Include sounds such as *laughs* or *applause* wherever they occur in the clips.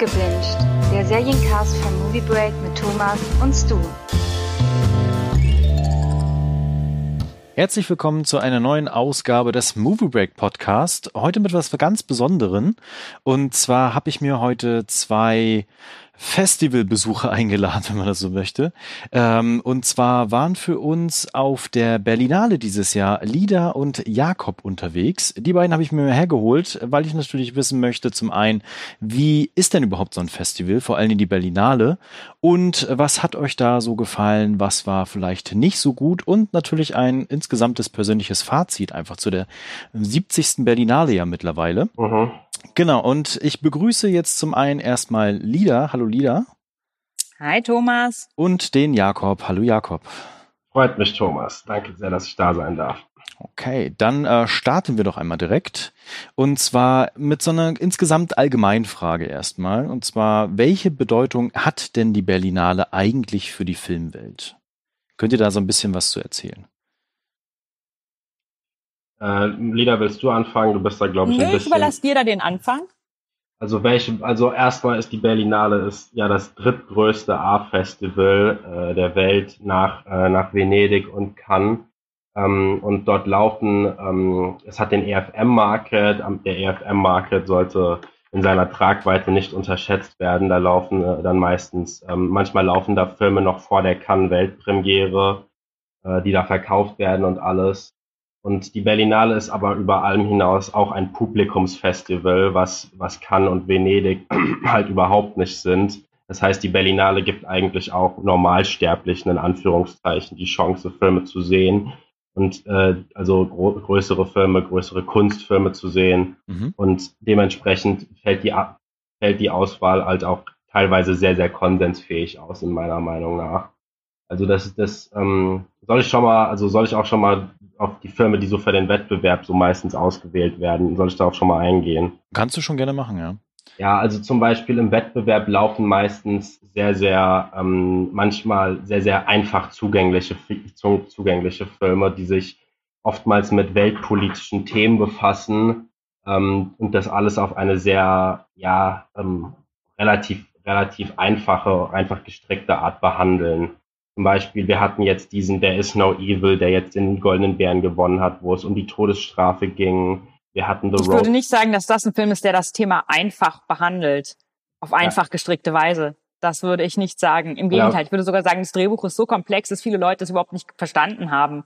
Abgebinged, der Seriencast von Movie Break mit Thomas und Stu. Herzlich willkommen zu einer neuen Ausgabe des Movie Break Podcast. Heute mit was ganz Besonderen. Und zwar habe ich mir heute zwei Festivalbesucher *laughs* eingeladen, wenn man das so möchte. Ähm, und zwar waren für uns auf der Berlinale dieses Jahr Lida und Jakob unterwegs. Die beiden habe ich mir hergeholt, weil ich natürlich wissen möchte, zum einen, wie ist denn überhaupt so ein Festival, vor allem die Berlinale? Und was hat euch da so gefallen? Was war vielleicht nicht so gut? Und natürlich ein insgesamtes persönliches Fazit einfach zu der 70. Berlinale ja mittlerweile. Mhm. Genau, und ich begrüße jetzt zum einen erstmal Lida. Hallo Lida. Hi Thomas. Und den Jakob. Hallo Jakob. Freut mich, Thomas. Danke sehr, dass ich da sein darf. Okay, dann äh, starten wir doch einmal direkt. Und zwar mit so einer insgesamt allgemeinen Frage erstmal. Und zwar, welche Bedeutung hat denn die Berlinale eigentlich für die Filmwelt? Könnt ihr da so ein bisschen was zu erzählen? Äh, Lida, willst du anfangen? Du bist da, glaube ich, Nö, ein bisschen... ich überlasse dir da den Anfang. Also welche, also erstmal ist die Berlinale ist ja das drittgrößte A-Festival äh, der Welt nach, äh, nach Venedig und Cannes. Ähm, und dort laufen, ähm, es hat den EFM-Market, der EFM-Market sollte in seiner Tragweite nicht unterschätzt werden. Da laufen äh, dann meistens, ähm, manchmal laufen da Filme noch vor der Cannes-Weltpremiere, äh, die da verkauft werden und alles. Und die Berlinale ist aber über allem hinaus auch ein Publikumsfestival, was, was Cannes und Venedig *clears throat* halt überhaupt nicht sind. Das heißt, die Berlinale gibt eigentlich auch Normalsterblichen in Anführungszeichen die Chance, Filme zu sehen und äh, also größere Filme, größere Kunstfilme zu sehen. Mhm. Und dementsprechend fällt die, fällt die Auswahl halt auch teilweise sehr, sehr konsensfähig aus, in meiner Meinung nach. Also das, das ähm, soll ich schon mal, also soll ich auch schon mal auf die Filme, die so für den Wettbewerb so meistens ausgewählt werden, soll ich da auch schon mal eingehen? Kannst du schon gerne machen, ja. Ja, also zum Beispiel im Wettbewerb laufen meistens sehr, sehr, ähm, manchmal sehr, sehr einfach zugängliche, zugängliche Filme, die sich oftmals mit weltpolitischen Themen befassen ähm, und das alles auf eine sehr, ja, ähm, relativ, relativ einfache, einfach gestrickte Art behandeln. Zum Beispiel, wir hatten jetzt diesen There is no evil, der jetzt den Goldenen Bären gewonnen hat, wo es um die Todesstrafe ging. Wir hatten The Ich Road. würde nicht sagen, dass das ein Film ist, der das Thema einfach behandelt. Auf einfach ja. gestrickte Weise. Das würde ich nicht sagen. Im Gegenteil, ja. ich würde sogar sagen, das Drehbuch ist so komplex, dass viele Leute es überhaupt nicht verstanden haben.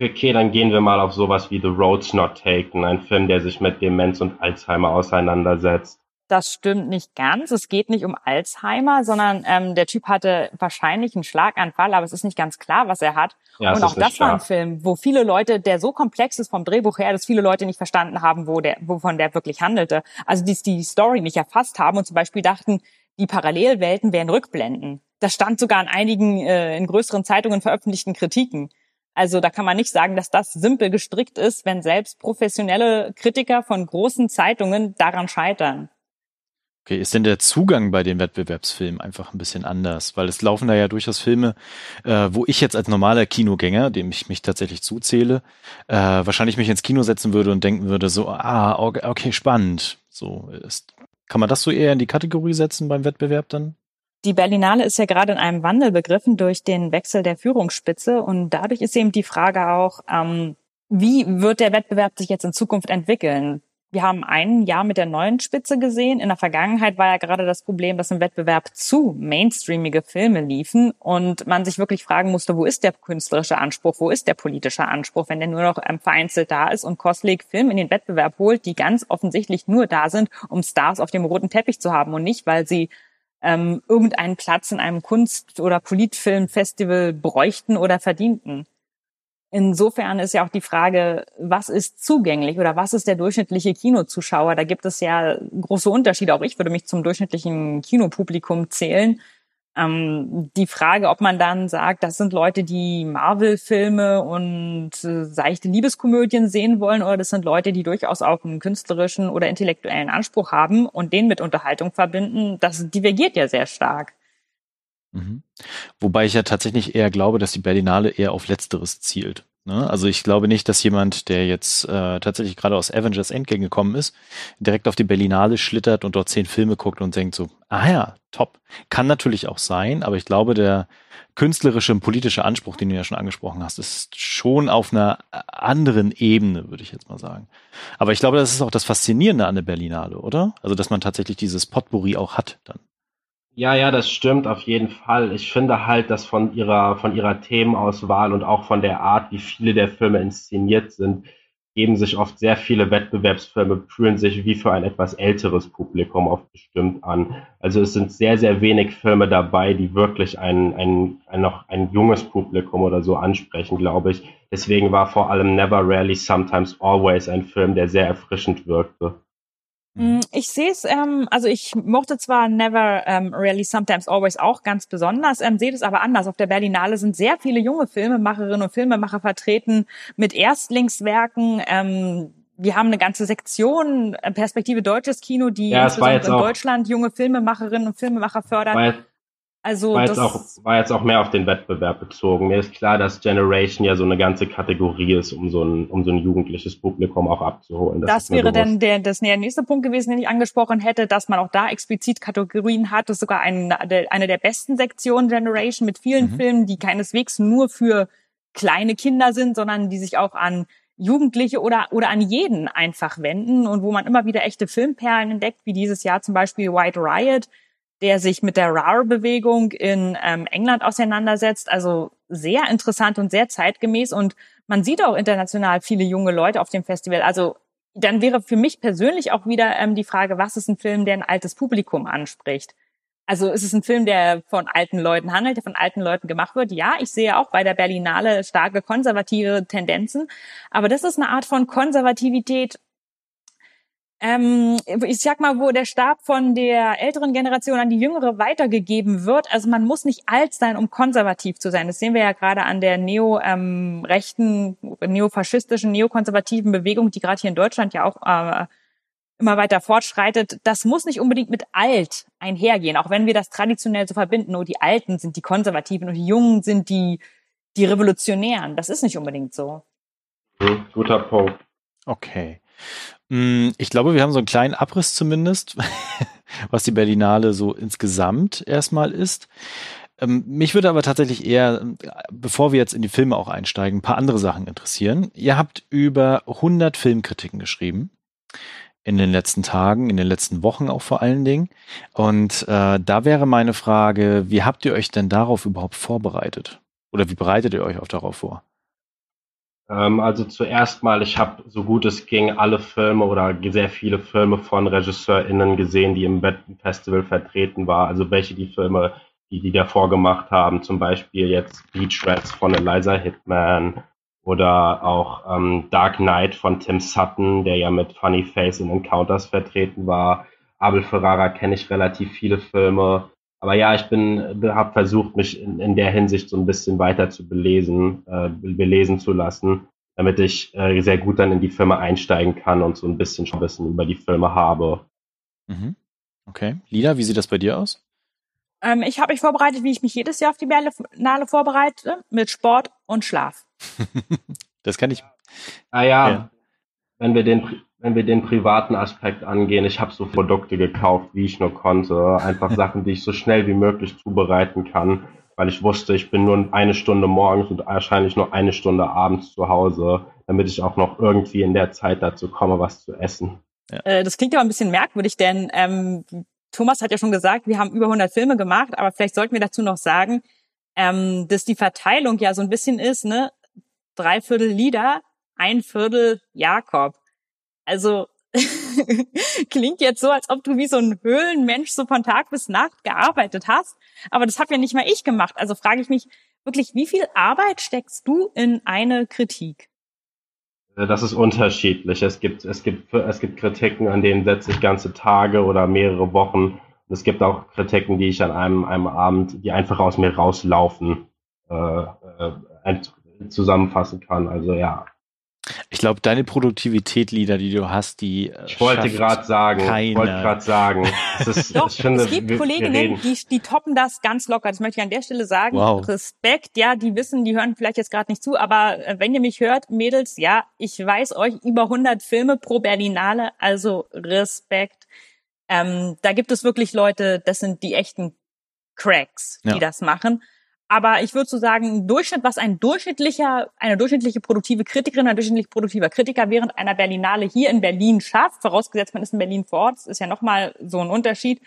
Okay, dann gehen wir mal auf sowas wie The Road's Not Taken, ein Film, der sich mit Demenz und Alzheimer auseinandersetzt. Das stimmt nicht ganz. Es geht nicht um Alzheimer, sondern ähm, der Typ hatte wahrscheinlich einen Schlaganfall, aber es ist nicht ganz klar, was er hat. Ja, und auch das klar. war ein Film, wo viele Leute, der so komplex ist vom Drehbuch her, dass viele Leute nicht verstanden haben, wo der, wovon der wirklich handelte. Also die die Story nicht erfasst haben und zum Beispiel dachten, die Parallelwelten wären Rückblenden. Das stand sogar in einigen äh, in größeren Zeitungen veröffentlichten Kritiken. Also da kann man nicht sagen, dass das simpel gestrickt ist, wenn selbst professionelle Kritiker von großen Zeitungen daran scheitern. Okay, ist denn der Zugang bei den Wettbewerbsfilmen einfach ein bisschen anders? Weil es laufen da ja durchaus Filme, äh, wo ich jetzt als normaler Kinogänger, dem ich mich tatsächlich zuzähle, äh, wahrscheinlich mich ins Kino setzen würde und denken würde, so, ah, okay, spannend. So ist. Kann man das so eher in die Kategorie setzen beim Wettbewerb dann? Die Berlinale ist ja gerade in einem Wandel begriffen durch den Wechsel der Führungsspitze und dadurch ist eben die Frage auch, ähm, wie wird der Wettbewerb sich jetzt in Zukunft entwickeln? Wir haben ein Jahr mit der neuen Spitze gesehen. In der Vergangenheit war ja gerade das Problem, dass im Wettbewerb zu mainstreamige Filme liefen und man sich wirklich fragen musste, wo ist der künstlerische Anspruch, wo ist der politische Anspruch, wenn der nur noch ähm, vereinzelt da ist und Koslik Film in den Wettbewerb holt, die ganz offensichtlich nur da sind, um Stars auf dem roten Teppich zu haben und nicht, weil sie ähm, irgendeinen Platz in einem Kunst- oder Politfilmfestival bräuchten oder verdienten. Insofern ist ja auch die Frage, was ist zugänglich oder was ist der durchschnittliche Kinozuschauer? Da gibt es ja große Unterschiede. Auch ich würde mich zum durchschnittlichen Kinopublikum zählen. Ähm, die Frage, ob man dann sagt, das sind Leute, die Marvel-Filme und äh, seichte Liebeskomödien sehen wollen, oder das sind Leute, die durchaus auch einen künstlerischen oder intellektuellen Anspruch haben und den mit Unterhaltung verbinden, das divergiert ja sehr stark. Mhm. Wobei ich ja tatsächlich eher glaube, dass die Berlinale eher auf Letzteres zielt. Ne? Also ich glaube nicht, dass jemand, der jetzt äh, tatsächlich gerade aus Avengers Endgame gekommen ist, direkt auf die Berlinale schlittert und dort zehn Filme guckt und denkt so, ah ja, top. Kann natürlich auch sein, aber ich glaube, der künstlerische und politische Anspruch, den du ja schon angesprochen hast, ist schon auf einer anderen Ebene, würde ich jetzt mal sagen. Aber ich glaube, das ist auch das Faszinierende an der Berlinale, oder? Also, dass man tatsächlich dieses Potpourri auch hat dann. Ja, ja, das stimmt auf jeden Fall. Ich finde halt, dass von ihrer, von ihrer Themenauswahl und auch von der Art, wie viele der Filme inszeniert sind, geben sich oft sehr viele Wettbewerbsfilme, fühlen sich wie für ein etwas älteres Publikum oft bestimmt an. Also es sind sehr, sehr wenig Filme dabei, die wirklich ein, ein, ein noch ein junges Publikum oder so ansprechen, glaube ich. Deswegen war vor allem Never, Rarely, Sometimes, Always ein Film, der sehr erfrischend wirkte. Mhm. Mm, ich sehe es, ähm, also ich mochte zwar Never, ähm, Really, Sometimes, Always auch ganz besonders, ähm, sehe es aber anders. Auf der Berlinale sind sehr viele junge Filmemacherinnen und Filmemacher vertreten mit Erstlingswerken. Ähm, wir haben eine ganze Sektion, äh, Perspektive Deutsches Kino, die ja, in Deutschland junge Filmemacherinnen und Filmemacher fördert. Also war jetzt, auch, war jetzt auch mehr auf den Wettbewerb bezogen. Mir ist klar, dass Generation ja so eine ganze Kategorie ist, um so ein, um so ein jugendliches Publikum auch abzuholen. Das, das wäre dann der, das der nächste Punkt gewesen, den ich angesprochen hätte, dass man auch da explizit Kategorien hat. Das ist sogar ein, eine der besten Sektionen Generation mit vielen mhm. Filmen, die keineswegs nur für kleine Kinder sind, sondern die sich auch an Jugendliche oder, oder an jeden einfach wenden und wo man immer wieder echte Filmperlen entdeckt, wie dieses Jahr zum Beispiel White Riot, der sich mit der RAR-Bewegung in ähm, England auseinandersetzt. Also sehr interessant und sehr zeitgemäß. Und man sieht auch international viele junge Leute auf dem Festival. Also dann wäre für mich persönlich auch wieder ähm, die Frage, was ist ein Film, der ein altes Publikum anspricht? Also ist es ein Film, der von alten Leuten handelt, der von alten Leuten gemacht wird? Ja, ich sehe auch bei der Berlinale starke konservative Tendenzen. Aber das ist eine Art von Konservativität, ähm, ich sag mal, wo der Stab von der älteren Generation an die jüngere weitergegeben wird. Also man muss nicht alt sein, um konservativ zu sein. Das sehen wir ja gerade an der neo-rechten, ähm, neofaschistischen, neokonservativen Bewegung, die gerade hier in Deutschland ja auch äh, immer weiter fortschreitet. Das muss nicht unbedingt mit alt einhergehen, auch wenn wir das traditionell so verbinden. Nur die Alten sind die Konservativen und die Jungen sind die, die Revolutionären. Das ist nicht unbedingt so. Hm, guter Punkt. Okay. Mm, ich glaube, wir haben so einen kleinen Abriss zumindest, *laughs* was die Berlinale so insgesamt erstmal ist. Ähm, mich würde aber tatsächlich eher, bevor wir jetzt in die Filme auch einsteigen, ein paar andere Sachen interessieren. Ihr habt über 100 Filmkritiken geschrieben in den letzten Tagen, in den letzten Wochen auch vor allen Dingen. Und äh, da wäre meine Frage, wie habt ihr euch denn darauf überhaupt vorbereitet? Oder wie bereitet ihr euch auch darauf vor? Ähm, also zuerst mal, ich habe so gut es ging alle Filme oder sehr viele Filme von RegisseurInnen gesehen, die im Festival vertreten war. Also welche die Filme, die die davor gemacht haben, zum Beispiel jetzt Beach Rats von Eliza Hitman oder auch ähm, Dark Knight von Tim Sutton, der ja mit Funny Face in Encounters vertreten war. Abel Ferrara kenne ich relativ viele Filme. Aber ja, ich bin, habe versucht, mich in, in der Hinsicht so ein bisschen weiter zu belesen, äh, belesen zu lassen, damit ich äh, sehr gut dann in die Filme einsteigen kann und so ein bisschen schon Wissen über die Filme habe. Mhm. Okay. Lina, wie sieht das bei dir aus? Ähm, ich habe mich vorbereitet, wie ich mich jedes Jahr auf die Berlinale vorbereite, mit Sport und Schlaf. *laughs* das kann ich. Ah ja, ja. Wenn wir den wenn wir den privaten Aspekt angehen, ich habe so Produkte gekauft, wie ich nur konnte. Einfach *laughs* Sachen, die ich so schnell wie möglich zubereiten kann, weil ich wusste, ich bin nur eine Stunde morgens und wahrscheinlich nur eine Stunde abends zu Hause, damit ich auch noch irgendwie in der Zeit dazu komme, was zu essen. Ja. Äh, das klingt ja ein bisschen merkwürdig, denn ähm, Thomas hat ja schon gesagt, wir haben über 100 Filme gemacht, aber vielleicht sollten wir dazu noch sagen, ähm, dass die Verteilung ja so ein bisschen ist, ne? Drei Viertel Lieder, ein Viertel Jakob. Also *laughs* klingt jetzt so, als ob du wie so ein Höhlenmensch so von Tag bis Nacht gearbeitet hast. Aber das habe ja nicht mal ich gemacht. Also frage ich mich wirklich, wie viel Arbeit steckst du in eine Kritik? Äh, das ist unterschiedlich. Es gibt, es gibt, es gibt Kritiken, an denen setze ich ganze Tage oder mehrere Wochen. Es gibt auch Kritiken, die ich an einem, einem Abend, die einfach aus mir rauslaufen, äh, äh, zusammenfassen kann. Also ja, Ich glaube, deine Produktivität-Lieder, die du hast, die. Äh, ich wollte gerade sagen, keine. ich wollte gerade sagen. *laughs* Es, ist, Doch, ich finde, es gibt wir, Kolleginnen, wir die, die toppen das ganz locker. Das möchte ich an der Stelle sagen. Wow. Respekt, ja, die wissen, die hören vielleicht jetzt gerade nicht zu, aber äh, wenn ihr mich hört, Mädels, ja, ich weiß euch über 100 Filme pro Berlinale, also Respekt. Ähm, da gibt es wirklich Leute, das sind die echten Cracks, die ja. das machen. Aber ich würde so sagen, Durchschnitt, was ein durchschnittlicher, eine durchschnittliche produktive Kritikerin, ein durchschnittlich produktiver Kritiker während einer Berlinale hier in Berlin schafft, vorausgesetzt man ist in Berlin vor Ort, das ist ja nochmal so ein Unterschied,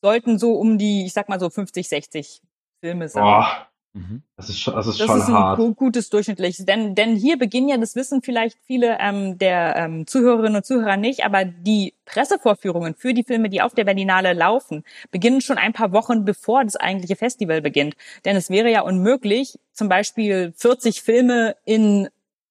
sollten so um die, ich sag mal so 50, 60 Filme sein. Boah. Mhm. Das ist schon, das ist das schon ist ein hart. gutes durchschnittliches. Denn, denn hier beginnen ja, das wissen vielleicht viele ähm, der ähm, Zuhörerinnen und Zuhörer nicht, aber die Pressevorführungen für die Filme, die auf der Berlinale laufen, beginnen schon ein paar Wochen bevor das eigentliche Festival beginnt. Denn es wäre ja unmöglich, zum Beispiel 40 Filme in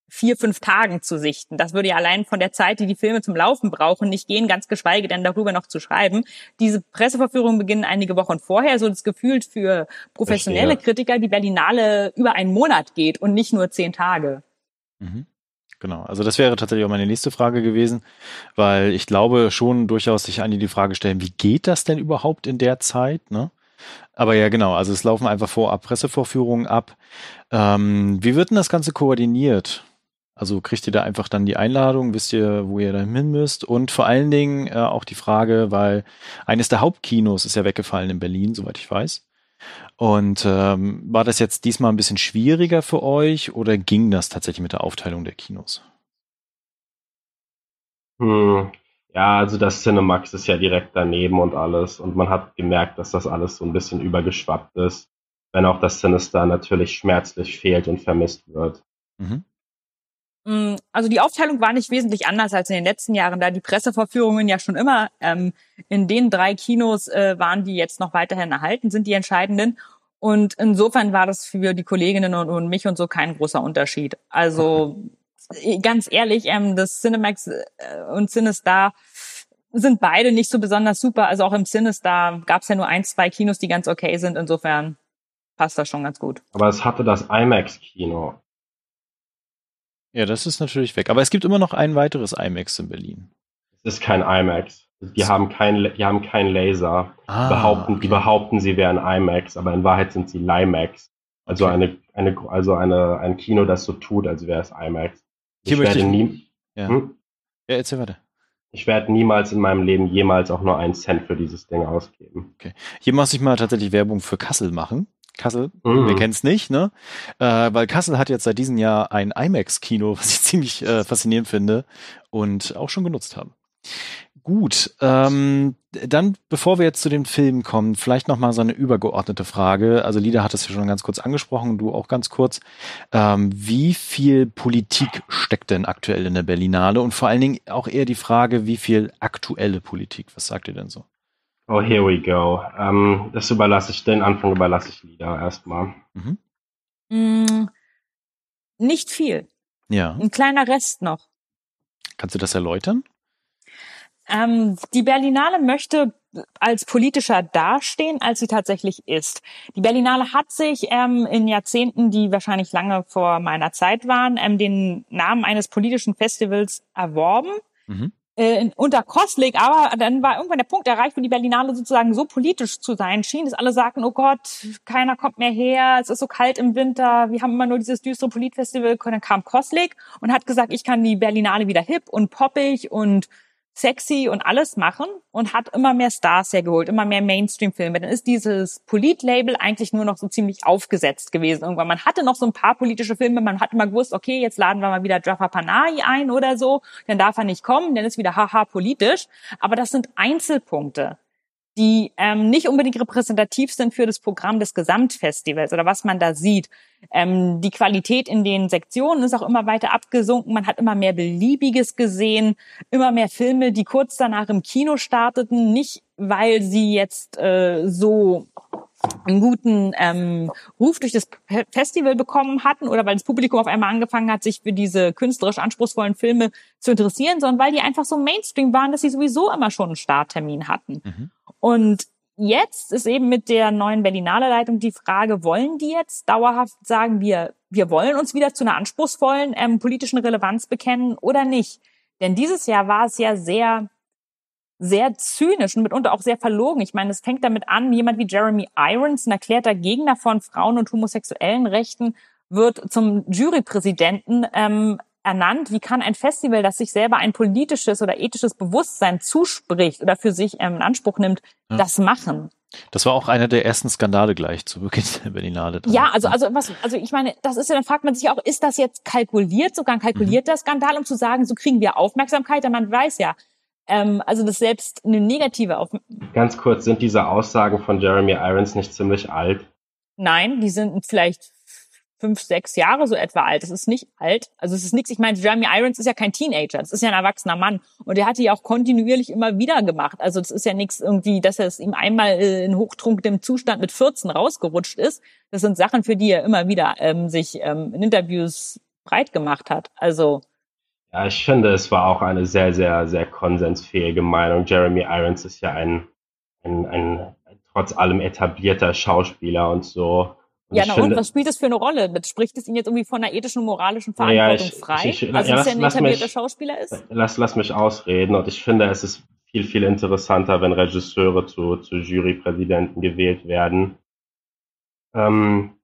vier, fünf Tagen zu sichten. Das würde ja allein von der Zeit, die die Filme zum Laufen brauchen, nicht gehen, ganz geschweige denn darüber noch zu schreiben. Diese Presseverführungen beginnen einige Wochen vorher, so das Gefühl für professionelle Verstehe. Kritiker, die Berlinale über einen Monat geht und nicht nur zehn Tage. Mhm. Genau, also das wäre tatsächlich auch meine nächste Frage gewesen, weil ich glaube schon durchaus sich einige die Frage stellen, wie geht das denn überhaupt in der Zeit? Ne? Aber ja, genau, also es laufen einfach vorab Pressevorführungen ab. Ähm, wie wird denn das Ganze koordiniert? Also kriegt ihr da einfach dann die Einladung, wisst ihr, wo ihr da hin müsst? Und vor allen Dingen äh, auch die Frage, weil eines der Hauptkinos ist ja weggefallen in Berlin, soweit ich weiß. Und ähm, war das jetzt diesmal ein bisschen schwieriger für euch oder ging das tatsächlich mit der Aufteilung der Kinos? Hm. Ja, also das Cinemax ist ja direkt daneben und alles. Und man hat gemerkt, dass das alles so ein bisschen übergeschwappt ist. Wenn auch das Sinister natürlich schmerzlich fehlt und vermisst wird. Mhm. Mm, also die Aufteilung war nicht wesentlich anders als in den letzten Jahren, da die Pressevorführungen ja schon immer ähm, in den drei Kinos äh, waren, die jetzt noch weiterhin erhalten sind, die entscheidenden. Und insofern war das für die Kolleginnen und, und mich und so kein großer Unterschied. Also ganz ehrlich, ähm, das Cinemax äh, und Cinestar sind beide nicht so besonders super. Also auch im Cinestar gab es ja nur ein, zwei Kinos, die ganz okay sind. Insofern passt das schon ganz gut. Aber es hatte das IMAX-Kino. Ja, das ist natürlich weg. Aber es gibt immer noch ein weiteres IMAX in Berlin. Es ist kein IMAX. Die so. haben kein, die haben kein Laser. Ah, die, behaupten, okay. die behaupten, sie wären IMAX, aber in Wahrheit sind sie LIMAX. Also okay. eine, eine, also eine, ein Kino, das so tut, als wäre es IMAX. Ich Hier werde ich, nie, ja. Hm? ja, erzähl weiter. Ich werde niemals in meinem Leben jemals auch nur einen Cent für dieses Ding ausgeben. Okay. Hier muss ich mal tatsächlich Werbung für Kassel machen. Kassel, mhm. wir kennen es nicht, ne? Äh, weil Kassel hat jetzt seit diesem Jahr ein IMAX-Kino, *laughs* was ich ziemlich äh, faszinierend finde und auch schon genutzt habe. Gut, ähm, dann bevor wir jetzt zu den Filmen kommen, vielleicht noch mal so eine übergeordnete Frage. Also Lida hat es ja schon ganz kurz angesprochen, du auch ganz kurz. Ähm, wie viel Politik steckt denn aktuell in der Berlinale und vor allen Dingen auch eher die Frage, wie viel aktuelle Politik? Was sagt ihr denn so? Oh, here we go. Ähm, das überlasse ich, den Anfang überlasse ich Lida erstmal. Mhm. Mm, nicht viel. Ja. Ein kleiner Rest noch. Kannst du das erläutern? Ähm, die Berlinale möchte als politischer dastehen, als sie tatsächlich ist. Die Berlinale hat sich ähm, in Jahrzehnten, die wahrscheinlich lange vor meiner Zeit waren, ähm, den Namen eines politischen Festivals erworben. Mhm äh, unter Kostlik, aber dann war irgendwann der Punkt erreicht, wo die Berlinale sozusagen so politisch zu sein schien, dass alle sagten, oh Gott, keiner kommt mehr her, es ist so kalt im Winter, wir haben immer nur dieses düstere Politfestival. Und dann kam Kostlik und hat gesagt, ich kann die Berlinale wieder hip und poppig und sexy und alles machen und hat immer mehr Stars hergeholt, immer mehr Mainstream-Filme. Dann ist dieses Polit-Label eigentlich nur noch so ziemlich aufgesetzt gewesen irgendwann. Man hatte noch so ein paar politische Filme, man hat immer gewusst, okay, jetzt laden wir mal wieder Jafar Panahi ein oder so, dann darf er nicht kommen, dann ist wieder haha politisch. Aber das sind Einzelpunkte die ähm, nicht unbedingt repräsentativ sind für das Programm des Gesamtfestivals oder was man da sieht. Ähm, die Qualität in den Sektionen ist auch immer weiter abgesunken. Man hat immer mehr Beliebiges gesehen, immer mehr Filme, die kurz danach im Kino starteten, nicht weil sie jetzt äh, so einen guten ähm, Ruf durch das Festival bekommen hatten oder weil das Publikum auf einmal angefangen hat, sich für diese künstlerisch anspruchsvollen Filme zu interessieren, sondern weil die einfach so Mainstream waren, dass sie sowieso immer schon einen Starttermin hatten. Mhm. Und jetzt ist eben mit der neuen Berlinale Leitung die Frage, wollen die jetzt dauerhaft sagen, wir wir wollen uns wieder zu einer anspruchsvollen ähm, politischen Relevanz bekennen oder nicht. Denn dieses Jahr war es ja sehr, sehr zynisch und mitunter auch sehr verlogen. Ich meine, es fängt damit an, jemand wie Jeremy Irons, ein erklärter Gegner von Frauen- und homosexuellen Rechten, wird zum Jurypräsidenten ähm, ernannt. Wie kann ein Festival, das sich selber ein politisches oder ethisches Bewusstsein zuspricht oder für sich ähm, in Anspruch nimmt, ja. das machen? Das war auch einer der ersten Skandale gleich zu Beginn der Berlinale. Ja, also, also, was, also ich meine, das ist ja, dann fragt man sich auch, ist das jetzt kalkuliert, sogar ein kalkulierter mhm. Skandal, um zu sagen, so kriegen wir Aufmerksamkeit, denn man weiß ja, ähm, also das selbst eine negative Aufmerksamkeit. Ganz kurz, sind diese Aussagen von Jeremy Irons nicht ziemlich alt? Nein, die sind vielleicht fünf, sechs Jahre so etwa alt. Das ist nicht alt. Also es ist nichts. Ich meine, Jeremy Irons ist ja kein Teenager. Das ist ja ein erwachsener Mann. Und er hat die auch kontinuierlich immer wieder gemacht. Also das ist ja nichts irgendwie, dass er es ihm einmal äh, in hochtrunkendem Zustand mit 14 rausgerutscht ist. Das sind Sachen, für die er immer wieder ähm, sich ähm, in Interviews breit gemacht hat. Also ja, ich finde, es war auch eine sehr, sehr, sehr konsensfähige Meinung. Jeremy Irons ist ja ein, ein, ein trotz allem etablierter Schauspieler und so. Ja, na finde, und was spielt das für eine Rolle? Spricht es ihn jetzt irgendwie von einer ethischen und moralischen Verantwortung ja, ich, frei? Ich, ich, also, dass er ein etablierter mich, Schauspieler ist? Lass, lass mich ausreden und ich finde, es ist viel, viel interessanter, wenn Regisseure zu, zu Jurypräsidenten gewählt werden. Ähm,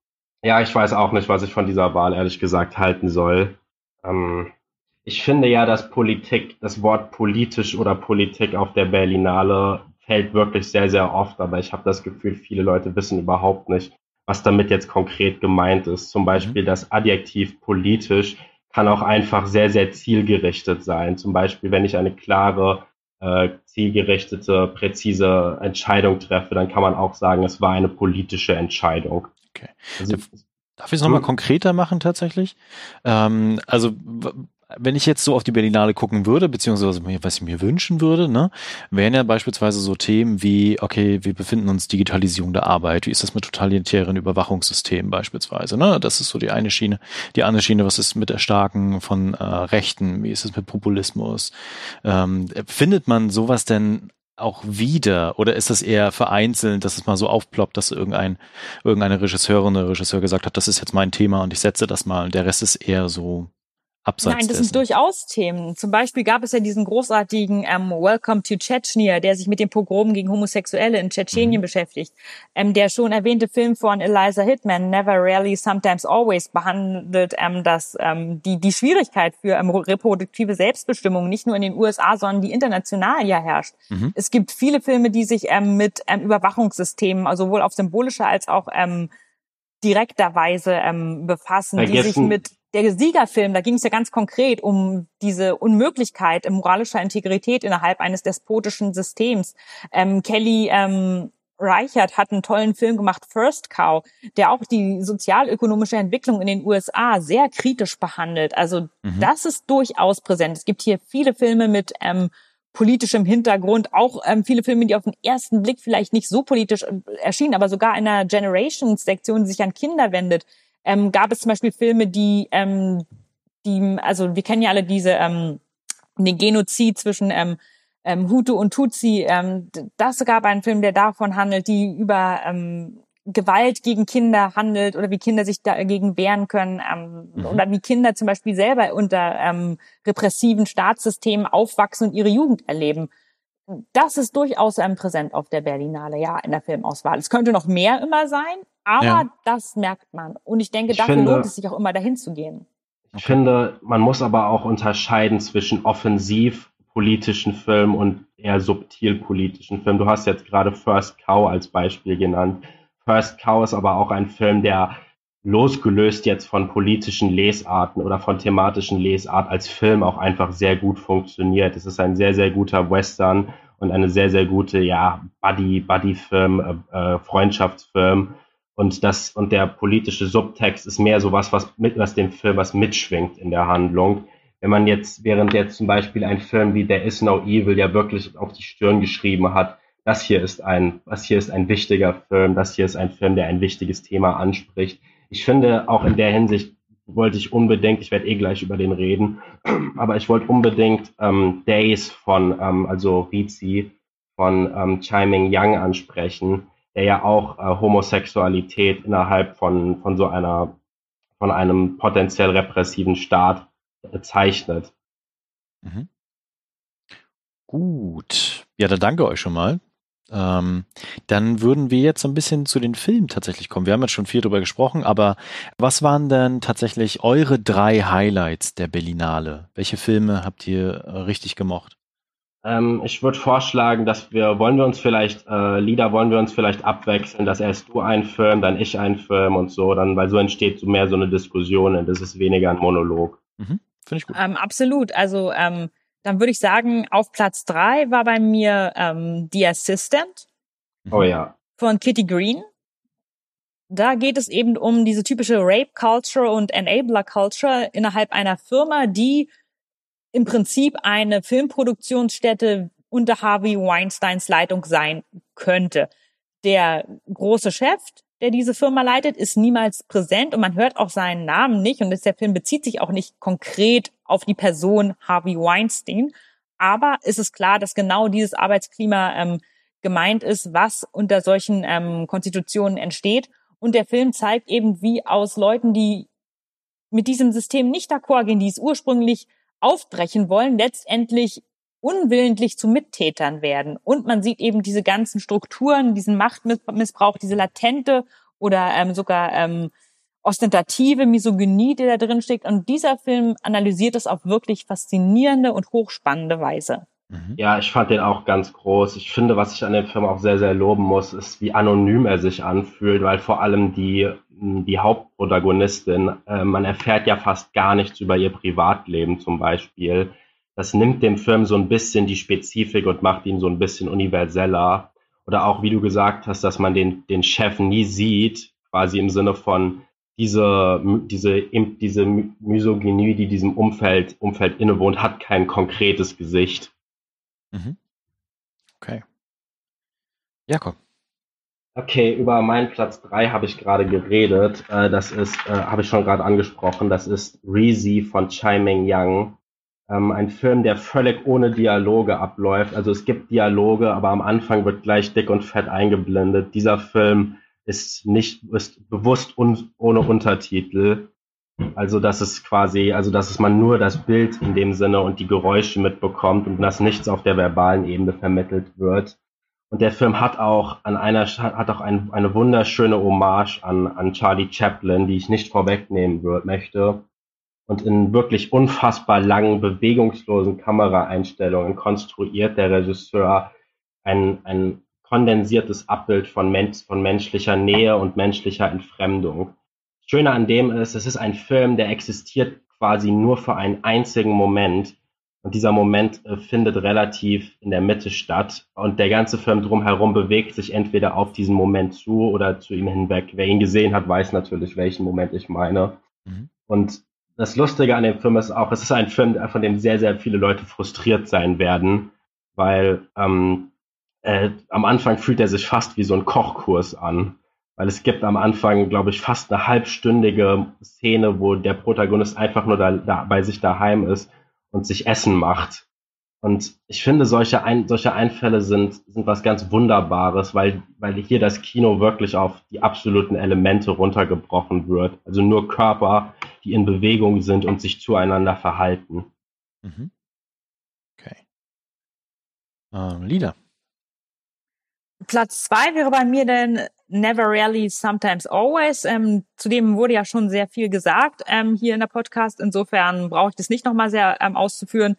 ja, ich weiß auch nicht, was ich von dieser Wahl ehrlich gesagt halten soll. Ähm, ich finde ja, dass Politik, das Wort politisch oder Politik auf der Berlinale fällt wirklich sehr, sehr oft, aber ich habe das Gefühl, viele Leute wissen überhaupt nicht, was damit jetzt konkret gemeint ist. Zum Beispiel mhm. das Adjektiv politisch kann auch einfach sehr, sehr zielgerichtet sein. Zum Beispiel, wenn ich eine klare, äh, zielgerichtete, präzise Entscheidung treffe, dann kann man auch sagen, es war eine politische Entscheidung. Okay. Also, Darf ich es nochmal hm? konkreter machen tatsächlich? Ähm, also wenn ich jetzt so auf die Berlinale gucken würde, beziehungsweise was ich mir wünschen würde, ne, wären ja beispielsweise so Themen wie, okay, wir befinden uns Digitalisierung der Arbeit, wie ist das mit totalitären Überwachungssystemen beispielsweise, ne? Das ist so die eine Schiene. Die andere Schiene, was ist mit Erstarken von äh, Rechten, wie ist es mit Populismus? Ähm, findet man sowas denn auch wieder oder ist das eher vereinzelt, dass es mal so aufploppt, dass irgendein irgendeine Regisseurin oder Regisseur gesagt hat, das ist jetzt mein Thema und ich setze das mal und der Rest ist eher so Abseits Nein, das dessen. sind durchaus Themen. Zum Beispiel gab es ja diesen großartigen ähm, Welcome to Chechnya, der sich mit dem Pogrom gegen Homosexuelle in Tschetschenien mhm. beschäftigt. Ähm, der schon erwähnte Film von Eliza Hitman, Never Rarely, Sometimes Always, behandelt ähm, das, ähm, die, die Schwierigkeit für ähm, reproduktive Selbstbestimmung, nicht nur in den USA, sondern die international ja herrscht. Mhm. Es gibt viele Filme, die sich ähm, mit ähm, Überwachungssystemen, also sowohl auf symbolischer als auch ähm, direkter Weise ähm, befassen, Vergessen. die sich mit der Siegerfilm, da ging es ja ganz konkret um diese Unmöglichkeit moralischer Integrität innerhalb eines despotischen Systems. Ähm, Kelly ähm, Reichert hat einen tollen Film gemacht, First Cow, der auch die sozialökonomische Entwicklung in den USA sehr kritisch behandelt. Also mhm. das ist durchaus präsent. Es gibt hier viele Filme mit ähm, politischem Hintergrund, auch ähm, viele Filme, die auf den ersten Blick vielleicht nicht so politisch äh, erschienen, aber sogar in einer Generations-Sektion, die sich an Kinder wendet, ähm, gab es zum Beispiel Filme, die, ähm, die, also wir kennen ja alle diese, ähm, den Genozid zwischen ähm, ähm, Hutu und Tutsi. Ähm, das gab einen Film, der davon handelt, die über ähm, Gewalt gegen Kinder handelt oder wie Kinder sich dagegen wehren können ähm, mhm. oder wie Kinder zum Beispiel selber unter ähm, repressiven Staatssystemen aufwachsen und ihre Jugend erleben. Das ist durchaus ähm, präsent auf der Berlinale, ja, in der Filmauswahl. Es könnte noch mehr immer sein, aber ja. das merkt man. Und ich denke, ich dafür finde, lohnt es sich auch immer dahin zu gehen. Ich finde, man muss aber auch unterscheiden zwischen offensiv politischen Filmen und eher subtil politischen Filmen. Du hast jetzt gerade First Cow als Beispiel genannt. First Cow ist aber auch ein Film, der losgelöst jetzt von politischen Lesarten oder von thematischen Lesart als Film auch einfach sehr gut funktioniert. Es ist ein sehr, sehr guter Western und eine sehr, sehr gute, ja, Buddy, Buddy-Film, äh, äh Freundschaftsfilm. Und das, und der politische Subtext ist mehr sowas, was mit, was dem Film was mitschwingt in der Handlung. Wenn man jetzt, während jetzt zum Beispiel ein Film wie There is no evil ja wirklich auf die Stirn geschrieben hat, das hier ist ein, das hier ist ein wichtiger Film, das hier ist ein Film, der ein wichtiges Thema anspricht, ich finde, auch in der Hinsicht wollte ich unbedingt, ich werde eh gleich über den reden, *clears throat* aber ich wollte unbedingt ähm, Days von, ähm, also Rizi von ähm, Chiming Young ansprechen, der ja auch äh, Homosexualität innerhalb von, von so einer von einem potenziell repressiven Staat äh, zeichnet. Mhm. Gut. Ja, dann danke euch schon mal. Ähm, dann würden wir jetzt so ein bisschen zu den Filmen tatsächlich kommen. Wir haben jetzt schon viel darüber gesprochen, aber was waren denn tatsächlich eure drei Highlights der Berlinale? Welche Filme habt ihr äh, richtig gemocht? Ähm, ich würde vorschlagen, dass wir, wollen wir uns vielleicht, äh, Lieder wollen wir uns vielleicht abwechseln, dass erst du einen Film, dann ich einen Film und so, dann, weil so entsteht so mehr so eine Diskussion und das ist weniger ein Monolog. Mhm, Finde ich gut. Ähm, absolut. Also ähm, dann würde ich sagen, auf Platz drei war bei mir ähm, The Assistant. Oh ja. Von Kitty Green. Da geht es eben um diese typische Rape Culture und Enabler Culture innerhalb einer Firma, die im Prinzip eine Filmproduktionsstätte unter Harvey Weinsteins Leitung sein könnte. Der große Chef, der diese Firma leitet, ist niemals präsent und man hört auch seinen Namen nicht und der Film bezieht sich auch nicht konkret auf die Person Harvey Weinstein. Aber ist es klar, dass genau dieses Arbeitsklima ähm, gemeint ist, was unter solchen ähm, Konstitutionen entsteht. Und der Film zeigt eben, wie aus Leuten, die mit diesem System nicht d'accord gehen, die es ursprünglich aufbrechen wollen, letztendlich unwillentlich zu Mittätern werden. Und man sieht eben diese ganzen Strukturen, diesen Machtmissbrauch, diese latente oder ähm, sogar ähm, ostentative Misogynie, die da drin steckt. Und dieser Film analysiert das auf wirklich faszinierende und hochspannende Weise. Mhm. Ja, ich fand den auch ganz groß. Ich finde, was ich an dem Film auch sehr, sehr loben muss, ist, wie anonym er sich anfühlt, weil vor allem die, die Hauptprotagonistin, äh, man erfährt ja fast gar nichts über ihr Privatleben zum Beispiel das nimmt dem Film so ein bisschen die Spezifik und macht ihn so ein bisschen universeller. Oder auch, wie du gesagt hast, dass man den, den Chef nie sieht, quasi im Sinne von diese, diese, diese Misogynie, die diesem Umfeld, Umfeld innewohnt, hat kein konkretes Gesicht. Mhm. Okay. Jakob. Okay, über meinen Platz drei habe ich gerade geredet. Äh, das ist, äh, habe ich schon gerade angesprochen, das ist Reezy von Chai Meng Yang. Ähm, ein Film, der völlig ohne Dialoge abläuft. Also es gibt Dialoge, aber am Anfang wird gleich dick und fett eingeblendet. Dieser Film ist nicht, ist bewusst un, ohne Untertitel. Also dass es quasi, also dass es man nur das Bild in dem Sinne und die Geräusche mitbekommt und dass nichts auf der verbalen Ebene vermittelt wird. Und der Film hat auch an einer hat auch ein, eine wunderschöne Hommage an, an Charlie Chaplin, die ich nicht vorwegnehmen möchte und in wirklich unfassbar langen, bewegungslosen Kameraeinstellungen konstruiert der Regisseur ein, ein kondensiertes Abbild von, men von menschlicher Nähe und menschlicher Entfremdung. Schöne an dem ist, es ist ein Film, der existiert quasi nur für einen einzigen Moment. Und dieser Moment äh, findet relativ in der Mitte statt. Und der ganze Film drumherum bewegt sich entweder auf diesen Moment zu oder zu ihm hinweg. Wer ihn gesehen hat, weiß natürlich, welchen Moment ich meine. Mhm. Und das Lustige an dem Film ist auch, es ist ein Film, von dem sehr, sehr viele Leute frustriert sein werden, weil ähm, äh, am Anfang fühlt er sich fast wie so ein Kochkurs an. Weil es gibt am Anfang, glaube ich, fast eine halbstündige Szene, wo der Protagonist einfach nur da, da bei sich daheim ist und sich Essen macht. Und ich finde, solche, Ein solche Einfälle sind, sind was ganz Wunderbares, weil, weil hier das Kino wirklich auf die absoluten Elemente runtergebrochen wird. Also nur Körper, die in Bewegung sind und sich zueinander verhalten. Mhm. Okay. Ähm, Lieder. Platz zwei wäre bei mir denn Never Rarely, Sometimes Always. Ähm, zudem wurde ja schon sehr viel gesagt ähm, hier in der Podcast. Insofern brauche ich das nicht nochmal sehr ähm, auszuführen.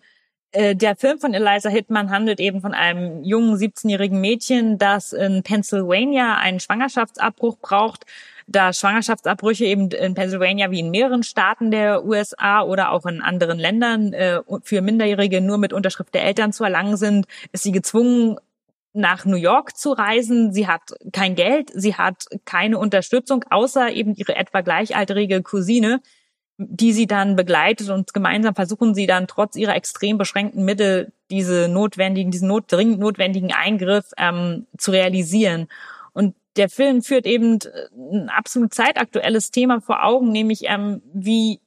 Äh, der Film von Eliza Hittman handelt eben von einem jungen 17-jährigen Mädchen, das in Pennsylvania einen Schwangerschaftsabbruch braucht. Da Schwangerschaftsabbrüche eben in Pennsylvania wie in mehreren Staaten der USA oder auch in anderen Ländern äh, für Minderjährige nur mit Unterschrift der Eltern zu erlangen sind, ist sie gezwungen, nach New York zu reisen. Sie hat kein Geld, sie hat keine Unterstützung, außer eben ihre etwa gleichaltrige Cousine, die sie dann begleitet und gemeinsam versuchen sie dann trotz ihrer extrem beschränkten Mittel diese notwendigen, diesen not, dringend notwendigen Eingriff ähm, zu realisieren. Und der Film führt eben ein absolut zeitaktuelles Thema vor Augen, nämlich ähm, wie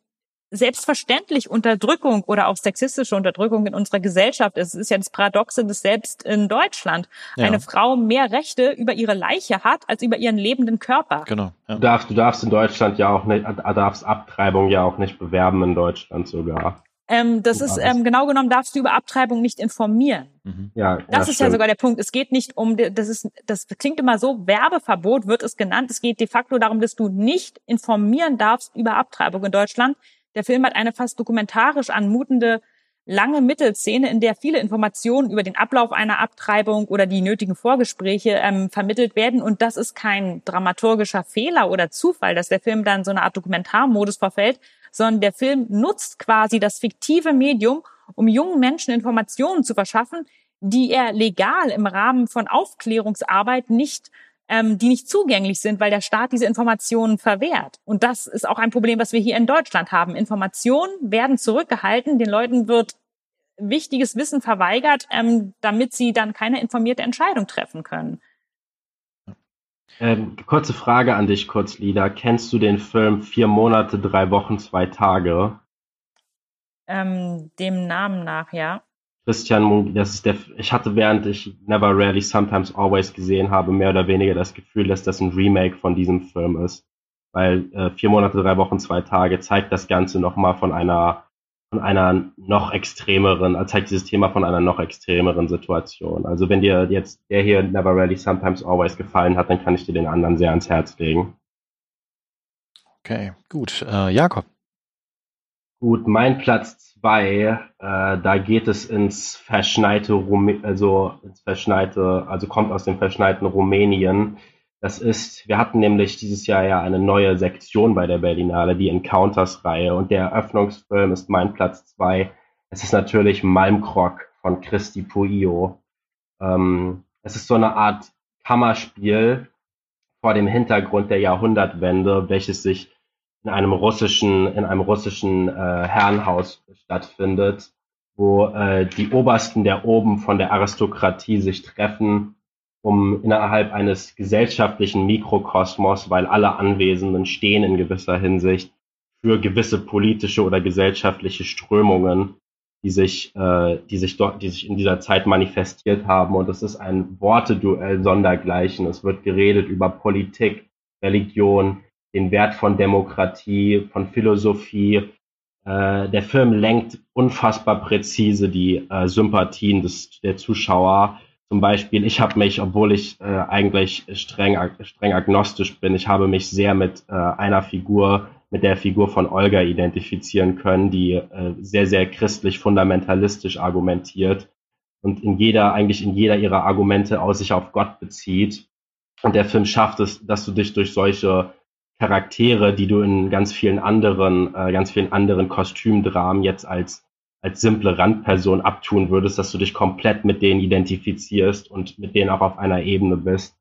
selbstverständlich Unterdrückung oder auch sexistische Unterdrückung in unserer Gesellschaft ist. Es ist ja das Paradoxe, dass selbst in Deutschland ja. eine Frau mehr Rechte über ihre Leiche hat als über ihren lebenden Körper. Genau. Ja. Du darfst, du darfst in Deutschland ja auch nicht, darfst Abtreibung ja auch nicht bewerben in Deutschland sogar. Ähm, das ist ähm, genau genommen darfst du über Abtreibung nicht informieren. Mhm. Ja, das ja, ist stimmt. ja sogar der Punkt. Es geht nicht um, das ist, das klingt immer so, Werbeverbot wird es genannt. Es geht de facto darum, dass du nicht informieren darfst über Abtreibung in Deutschland. Der Film hat eine fast dokumentarisch anmutende lange Mittelszene, in der viele Informationen über den Ablauf einer Abtreibung oder die nötigen Vorgespräche ähm, vermittelt werden. Und das ist kein dramaturgischer Fehler oder Zufall, dass der Film dann so eine Art Dokumentarmodus verfällt, sondern der Film nutzt quasi das fiktive Medium, um jungen Menschen Informationen zu verschaffen, die er legal im Rahmen von Aufklärungsarbeit nicht ähm, die nicht zugänglich sind, weil der Staat diese Informationen verwehrt. Und das ist auch ein Problem, was wir hier in Deutschland haben. Informationen werden zurückgehalten, den Leuten wird wichtiges Wissen verweigert, ähm, damit sie dann keine informierte Entscheidung treffen können. Ähm, kurze Frage an dich, Kurzlieder. Kennst du den Film Vier Monate, drei Wochen, zwei Tage? Ähm, dem Namen nach, ja. Christian Munk, das ist der, ich hatte während ich Never Rarely Sometimes Always gesehen habe, mehr oder weniger das Gefühl, dass das ein Remake von diesem Film ist. Weil äh, vier Monate, drei Wochen, zwei Tage zeigt das Ganze nochmal von einer von einer noch extremeren, äh, zeigt dieses Thema von einer noch extremeren Situation. Also wenn dir jetzt der hier Never Rarely Sometimes Always gefallen hat, dann kann ich dir den anderen sehr ans Herz legen. Okay, gut. Äh, Jakob. Gut, mein Platz zwei, äh, da geht es ins verschneite Rumä also ins verschneite, also kommt aus dem verschneiten Rumänien. Das ist, wir hatten nämlich dieses Jahr ja eine neue Sektion bei der Berlinale, die Encounters-Reihe. Und der Eröffnungsfilm ist mein Platz zwei. Es ist natürlich Malmkrok von Christi Puio. Ähm, es ist so eine Art Kammerspiel vor dem Hintergrund der Jahrhundertwende, welches sich in einem russischen, in einem russischen äh, Herrenhaus stattfindet, wo äh, die Obersten der oben von der Aristokratie sich treffen, um innerhalb eines gesellschaftlichen Mikrokosmos, weil alle Anwesenden stehen in gewisser Hinsicht für gewisse politische oder gesellschaftliche Strömungen, die sich, äh, die sich dort, die sich in dieser Zeit manifestiert haben. Und es ist ein Worteduell sondergleichen. Es wird geredet über Politik, Religion, den Wert von Demokratie, von Philosophie. Äh, der Film lenkt unfassbar präzise die äh, Sympathien des, der Zuschauer. Zum Beispiel, ich habe mich, obwohl ich äh, eigentlich streng, streng agnostisch bin, ich habe mich sehr mit äh, einer Figur, mit der Figur von Olga identifizieren können, die äh, sehr, sehr christlich fundamentalistisch argumentiert und in jeder, eigentlich in jeder ihrer Argumente aus sich auf Gott bezieht. Und der Film schafft es, dass du dich durch solche Charaktere, die du in ganz vielen anderen, äh, ganz vielen anderen Kostümdramen jetzt als als simple Randperson abtun würdest, dass du dich komplett mit denen identifizierst und mit denen auch auf einer Ebene bist.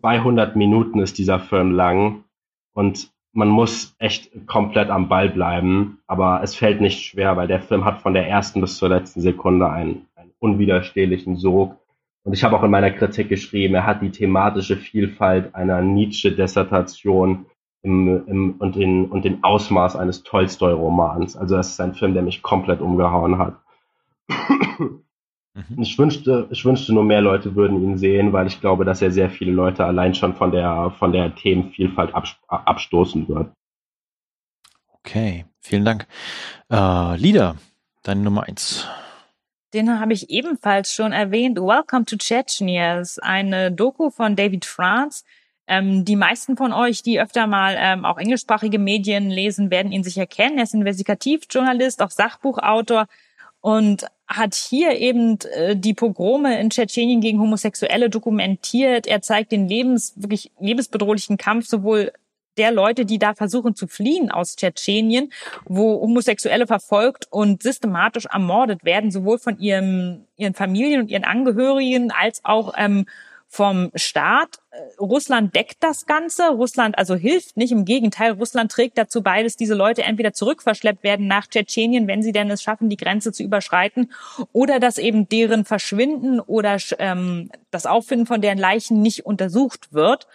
200 Minuten ist dieser Film lang und man muss echt komplett am Ball bleiben, aber es fällt nicht schwer, weil der Film hat von der ersten bis zur letzten Sekunde einen, einen unwiderstehlichen Sog. Und ich habe auch in meiner Kritik geschrieben, er hat die thematische Vielfalt einer Nietzsche-Dissertation im, im, und, den, und den Ausmaß eines Tolstoi-Romans. Also das ist ein Film, der mich komplett umgehauen hat. Mhm. Ich wünschte, ich wünschte nur mehr Leute würden ihn sehen, weil ich glaube, dass er sehr viele Leute allein schon von der, von der Themenvielfalt abstoßen wird. Okay, vielen Dank. Äh, Lieder, deine Nummer eins. Den habe ich ebenfalls schon erwähnt. Welcome to Chechnya ist eine Doku von David France ähm, die meisten von euch, die öfter mal ähm, auch englischsprachige Medien lesen, werden ihn sicher kennen. Er ist Investigativjournalist, auch Sachbuchautor und hat hier eben äh, die Pogrome in Tschetschenien gegen Homosexuelle dokumentiert. Er zeigt den lebens, wirklich lebensbedrohlichen Kampf sowohl der Leute, die da versuchen zu fliehen aus Tschetschenien, wo Homosexuelle verfolgt und systematisch ermordet werden, sowohl von ihrem, ihren Familien und ihren Angehörigen als auch ähm, vom Staat. Äh, Russland deckt das Ganze. Russland also hilft nicht. Im Gegenteil, Russland trägt dazu bei, dass diese Leute entweder zurückverschleppt werden nach Tschetschenien, wenn sie denn es schaffen, die Grenze zu überschreiten, oder dass eben deren Verschwinden oder ähm, das Auffinden von deren Leichen nicht untersucht wird.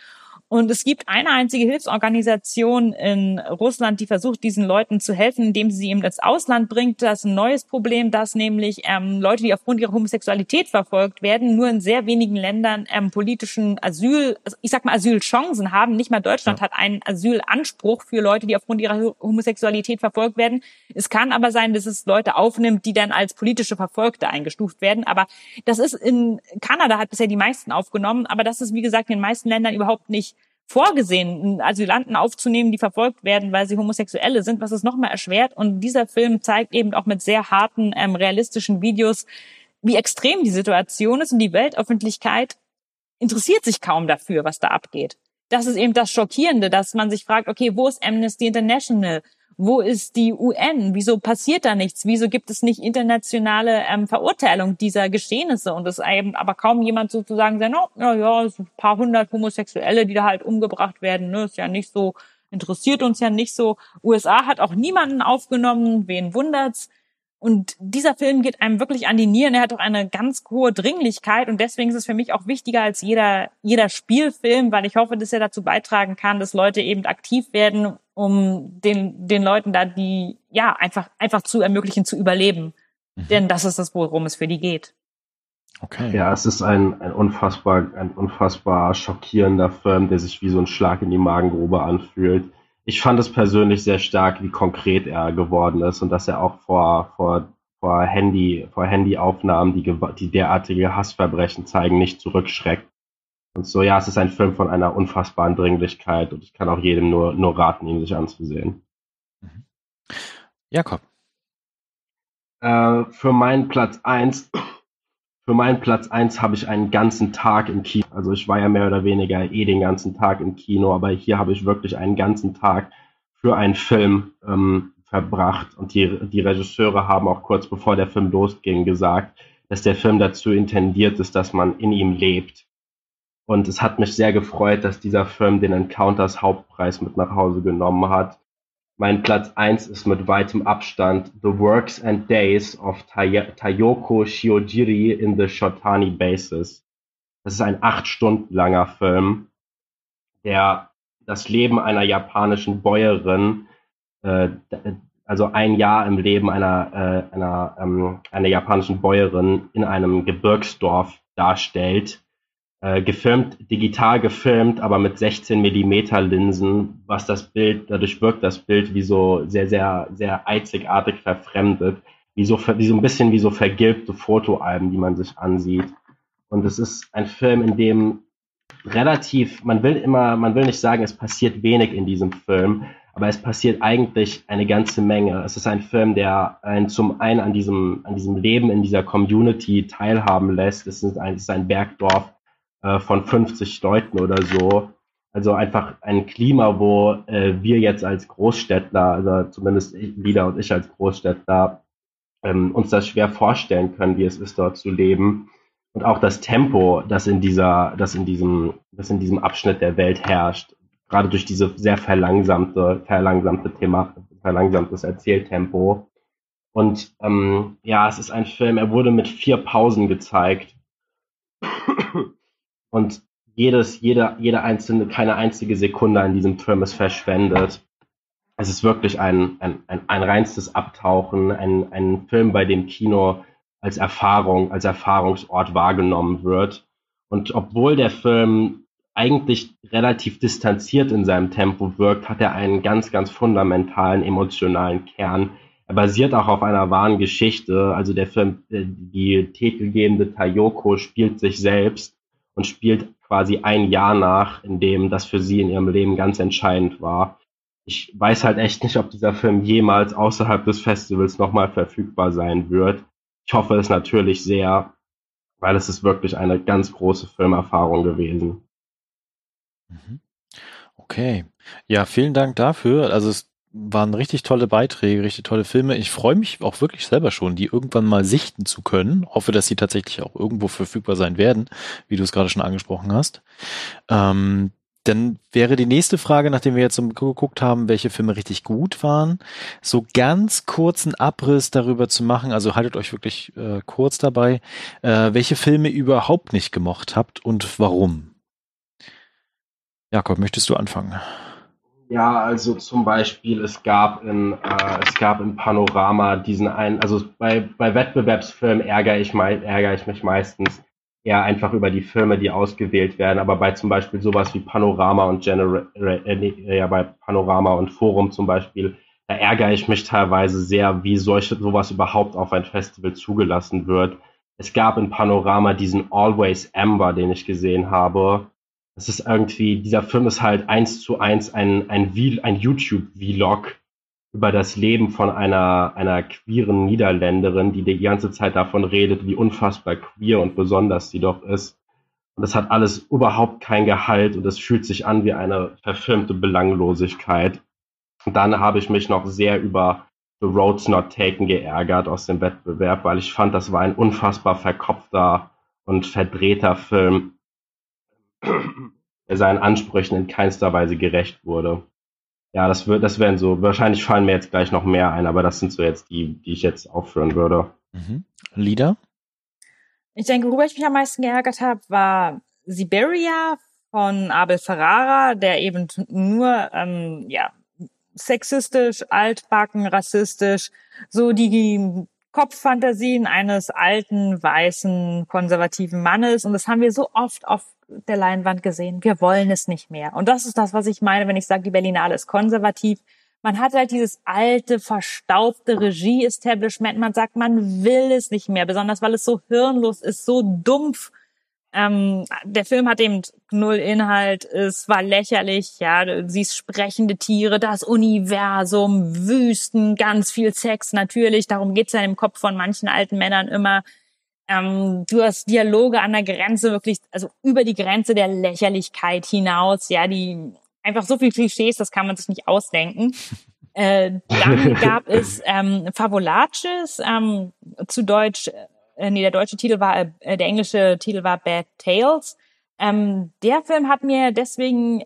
Und es gibt eine einzige Hilfsorganisation in Russland, die versucht, diesen Leuten zu helfen, indem sie sie eben ins Ausland bringt. Das ist ein neues Problem, dass nämlich ähm, Leute, die aufgrund ihrer Homosexualität verfolgt werden, nur in sehr wenigen Ländern ähm, politischen Asyl, also ich sag mal Asylchancen haben. Nicht mal Deutschland ja. hat einen Asylanspruch für Leute, die aufgrund ihrer Homosexualität verfolgt werden. Es kann aber sein, dass es Leute aufnimmt, die dann als politische Verfolgte eingestuft werden. Aber das ist in Kanada hat bisher die meisten aufgenommen, aber das ist wie gesagt in den meisten Ländern überhaupt nicht vorgesehen, Asylanten aufzunehmen, die verfolgt werden, weil sie Homosexuelle sind, was es nochmal erschwert. Und dieser Film zeigt eben auch mit sehr harten, ähm, realistischen Videos, wie extrem die Situation ist und die Weltöffentlichkeit interessiert sich kaum dafür, was da abgeht. Das ist eben das Schockierende, dass man sich fragt, okay, wo ist Amnesty International? Wo ist die UN? Wieso passiert da nichts? Wieso gibt es nicht internationale ähm, Verurteilung dieser Geschehnisse? Und es eben aber kaum jemand sozusagen sagt, no, ja, ja, es sind ein paar hundert Homosexuelle, die da halt umgebracht werden. Ne? Ist ja nicht so, interessiert uns ja nicht so. USA hat auch niemanden aufgenommen. Wen wundert's? Und dieser Film geht einem wirklich an die Nieren. Er hat auch eine ganz hohe Dringlichkeit und deswegen ist es für mich auch wichtiger als jeder, jeder Spielfilm, weil ich hoffe, dass er dazu beitragen kann, dass Leute eben aktiv werden, um den, den Leuten da die, ja, einfach, einfach zu ermöglichen, zu überleben. Mhm. Denn das ist das, worum es für die geht. Okay. Ja, es ist ein, ein unfassbar, ein unfassbar schockierender Film, der sich wie so ein Schlag in die Magengrube anfühlt ich fand es persönlich sehr stark, wie konkret er geworden ist und dass er auch vor, vor, vor Handy, vor Handyaufnahmen, die, die derartige Hassverbrechen zeigen, nicht zurückschreckt. Und so, ja, es ist ein Film von einer unfassbaren Dringlichkeit und ich kann auch jedem nur, nur raten, ihn sich anzusehen. Mhm. Jakob. Äh, für meinen Platz eins für meinen Platz eins habe ich einen ganzen Tag im Kino. Also ich war ja mehr oder weniger eh den ganzen Tag im Kino, aber hier habe ich wirklich einen ganzen Tag für einen Film ähm, verbracht. Und die, die Regisseure haben auch kurz bevor der Film losging gesagt, dass der Film dazu intendiert ist, dass man in ihm lebt. Und es hat mich sehr gefreut, dass dieser Film den Encounters Hauptpreis mit nach Hause genommen hat. Mein Platz eins ist mit weitem Abstand The Works and Days of Tayoko Shiojiri in the Shotani Bases. Das ist ein acht Stunden langer Film, der das Leben einer japanischen Bäuerin, äh, also ein Jahr im Leben einer, äh, einer, ähm, einer japanischen Bäuerin in einem Gebirgsdorf darstellt äh, gefilmt, digital gefilmt, aber mit 16 Millimeter Linsen, was das Bild, dadurch wirkt das Bild wie so sehr, sehr, sehr einzigartig verfremdet, wie so, wie so ein bisschen wie so vergilbte Fotoalben, die man sich ansieht. Und es ist ein Film, in dem relativ, man will immer, man will nicht sagen, es passiert wenig in diesem Film, aber es passiert eigentlich eine ganze Menge. Es ist ein Film, der einen zum einen an diesem, an diesem Leben in dieser Community teilhaben lässt. Es ist ein, es ist ein Bergdorf, äh, von 50 Leuten oder so. Also einfach ein Klima, wo äh, wir jetzt als Großstädtler, also zumindest Lida und ich als Großstädtler, ähm, uns das schwer vorstellen können, wie es ist, dort zu leben. Und auch das Tempo, das in dieser, das in diesem, das in diesem Abschnitt der Welt herrscht, gerade durch diese sehr verlangsamte, verlangsamte Thema, verlangsamtes Erzähltempo. Und ähm, ja, es ist ein Film, er wurde mit vier Pausen gezeigt. Und jedes, jede, jede einzelne, keine einzige Sekunde an diesem Film ist verschwendet. Es ist wirklich ein, ein, ein, ein reinstes Abtauchen, ein, ein Film, bei dem Kino als Erfahrung, als Erfahrungsort wahrgenommen wird. Und obwohl der Film eigentlich relativ distanziert in seinem Tempo wirkt, hat er einen ganz, ganz fundamentalen emotionalen Kern. Er basiert auch auf einer wahren Geschichte. Also der Film, äh, die titelgebende Tayoko spielt sich selbst und spielt quasi ein Jahr nach, in dem das für sie in ihrem Leben ganz entscheidend war. Ich weiß halt echt nicht, ob dieser Film jemals außerhalb des Festivals nochmal verfügbar sein wird. Ich hoffe es natürlich sehr, weil es ist wirklich eine ganz große Filmerfahrung gewesen. Mhm. Okay. Ja, vielen Dank dafür. Also es waren richtig tolle Beiträge, richtig tolle Filme. Ich freue mich auch wirklich selber schon, die irgendwann mal sichten zu können. Hoffe, dass sie tatsächlich auch irgendwo verfügbar sein werden, wie du es gerade schon angesprochen hast. Ähm, dann wäre die nächste Frage, nachdem wir jetzt geguckt haben, welche Filme richtig gut waren, so ganz kurzen Abriss darüber zu machen. Also haltet euch wirklich äh, kurz dabei, äh, welche Filme ihr überhaupt nicht gemocht habt und warum. Jakob, möchtest du anfangen? Ja, also zum Beispiel, es gab in, äh, es gab in Panorama diesen einen, also bei, bei Wettbewerbsfilmen ärgere ich, mei ärgere ich mich meistens eher einfach über die Filme, die ausgewählt werden, aber bei zum Beispiel sowas wie Panorama und Genera äh, ja, bei Panorama und Forum zum Beispiel, da ärgere ich mich teilweise sehr, wie solche, sowas überhaupt auf ein Festival zugelassen wird. Es gab in Panorama diesen Always Amber, den ich gesehen habe, das ist irgendwie, dieser Film ist halt eins zu eins ein, ein, ein YouTube-Vlog über das Leben von einer, einer queeren Niederländerin, die die ganze Zeit davon redet, wie unfassbar queer und besonders sie doch ist. Und das hat alles überhaupt kein Gehalt und es fühlt sich an wie eine verfilmte Belanglosigkeit. Und dann habe ich mich noch sehr über The Roads Not Taken geärgert aus dem Wettbewerb, weil ich fand, das war ein unfassbar verkopfter und verdrehter Film, er seinen Ansprüchen in keinster Weise gerecht wurde. Ja, das wird, das wären so, wahrscheinlich fallen mir jetzt gleich noch mehr ein, aber das sind so jetzt die, die ich jetzt aufführen würde. Mhm. Lieder? Ich denke, worüber ich mich am meisten geärgert habe, war Siberia von Abel Ferrara, der eben nur ähm, ja sexistisch, altbacken, rassistisch, so die Kopffantasien eines alten, weißen, konservativen Mannes. Und das haben wir so oft auf der Leinwand gesehen. Wir wollen es nicht mehr. Und das ist das, was ich meine, wenn ich sage, die Berlinale ist konservativ. Man hat halt dieses alte, verstaubte Regie-Establishment. Man sagt, man will es nicht mehr, besonders weil es so hirnlos ist, so dumpf ähm, der Film hat eben null Inhalt, es war lächerlich, ja, du siehst sprechende Tiere, das Universum, Wüsten, ganz viel Sex natürlich, darum geht's ja im Kopf von manchen alten Männern immer. Ähm, du hast Dialoge an der Grenze, wirklich, also über die Grenze der Lächerlichkeit hinaus, ja, die einfach so viel Klischees, das kann man sich nicht ausdenken. Äh, dann gab es ähm, Favolaces, ähm, zu Deutsch äh, nee, der deutsche Titel war, äh, der englische Titel war Bad Tales. Ähm, der Film hat mir deswegen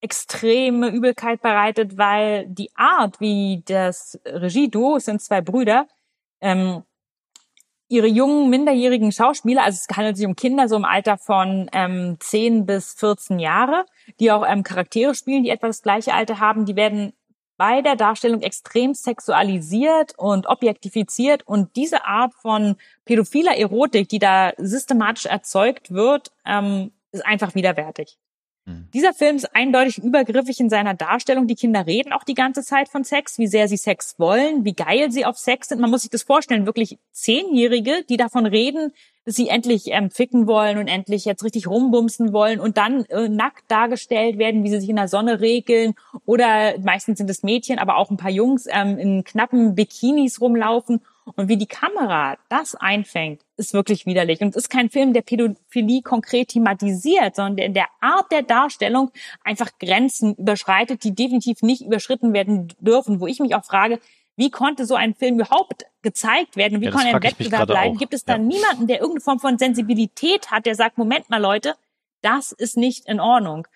extreme Übelkeit bereitet, weil die Art, wie das Regie-Duo, sind zwei Brüder, ähm, ihre jungen, minderjährigen Schauspieler, also es handelt sich um Kinder so im Alter von ähm, 10 bis 14 Jahre, die auch ähm, Charaktere spielen, die etwa das gleiche Alter haben, die werden bei der Darstellung extrem sexualisiert und objektifiziert und diese Art von pädophiler Erotik, die da systematisch erzeugt wird, ähm, ist einfach widerwärtig. Mhm. Dieser Film ist eindeutig übergriffig in seiner Darstellung. Die Kinder reden auch die ganze Zeit von Sex, wie sehr sie Sex wollen, wie geil sie auf Sex sind. Man muss sich das vorstellen, wirklich Zehnjährige, die davon reden, sie endlich ähm, ficken wollen und endlich jetzt richtig rumbumsen wollen und dann äh, nackt dargestellt werden, wie sie sich in der Sonne regeln. Oder meistens sind es Mädchen, aber auch ein paar Jungs ähm, in knappen Bikinis rumlaufen. Und wie die Kamera das einfängt, ist wirklich widerlich. Und es ist kein Film, der Pädophilie konkret thematisiert, sondern der in der Art der Darstellung einfach Grenzen überschreitet, die definitiv nicht überschritten werden dürfen, wo ich mich auch frage, wie konnte so ein Film überhaupt gezeigt werden? Und wie ja, kann er im Wettbewerb bleiben? Gibt es da ja. niemanden, der irgendeine Form von Sensibilität hat, der sagt, Moment mal, Leute, das ist nicht in Ordnung.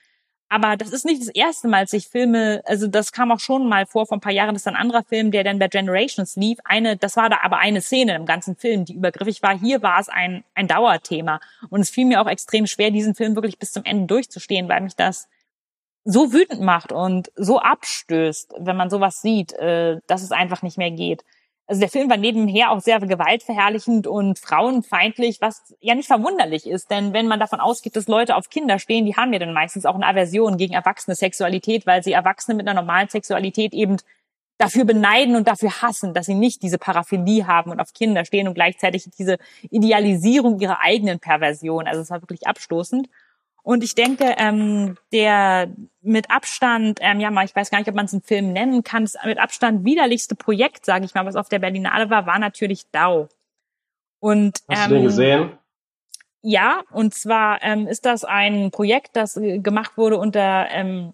Aber das ist nicht das erste Mal, dass ich Filme, also das kam auch schon mal vor, vor ein paar Jahren, das ist ein anderer Film, der dann bei Generations lief. Eine, das war da aber eine Szene im ganzen Film, die übergriffig war. Hier war es ein, ein Dauerthema. Und es fiel mir auch extrem schwer, diesen Film wirklich bis zum Ende durchzustehen, weil mich das so wütend macht und so abstößt, wenn man sowas sieht, äh, dass es einfach nicht mehr geht. Also der Film war nebenher auch sehr gewaltverherrlichend und frauenfeindlich, was ja nicht verwunderlich ist, denn wenn man davon ausgeht, dass Leute auf Kinder stehen, die haben ja dann meistens auch eine Aversion gegen erwachsene Sexualität, weil sie Erwachsene mit einer normalen Sexualität eben dafür beneiden und dafür hassen, dass sie nicht diese Paraphilie haben und auf Kinder stehen und gleichzeitig diese Idealisierung ihrer eigenen Perversion. Also es war wirklich abstoßend. Und ich denke, ähm, der mit Abstand, ähm, ja mal, ich weiß gar nicht, ob man es einen Film nennen kann, das mit Abstand widerlichste Projekt, sage ich mal, was auf der Berlinale war, war natürlich Dau. Und, Hast ähm, du den ähm, gesehen? Ja, und zwar ähm, ist das ein Projekt, das äh, gemacht wurde unter ähm,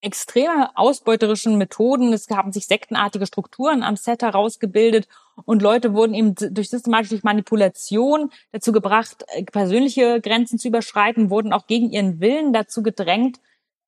extreme ausbeuterischen Methoden. Es haben sich sektenartige Strukturen am Set herausgebildet und Leute wurden eben durch systematische Manipulation dazu gebracht, äh, persönliche Grenzen zu überschreiten, wurden auch gegen ihren Willen dazu gedrängt,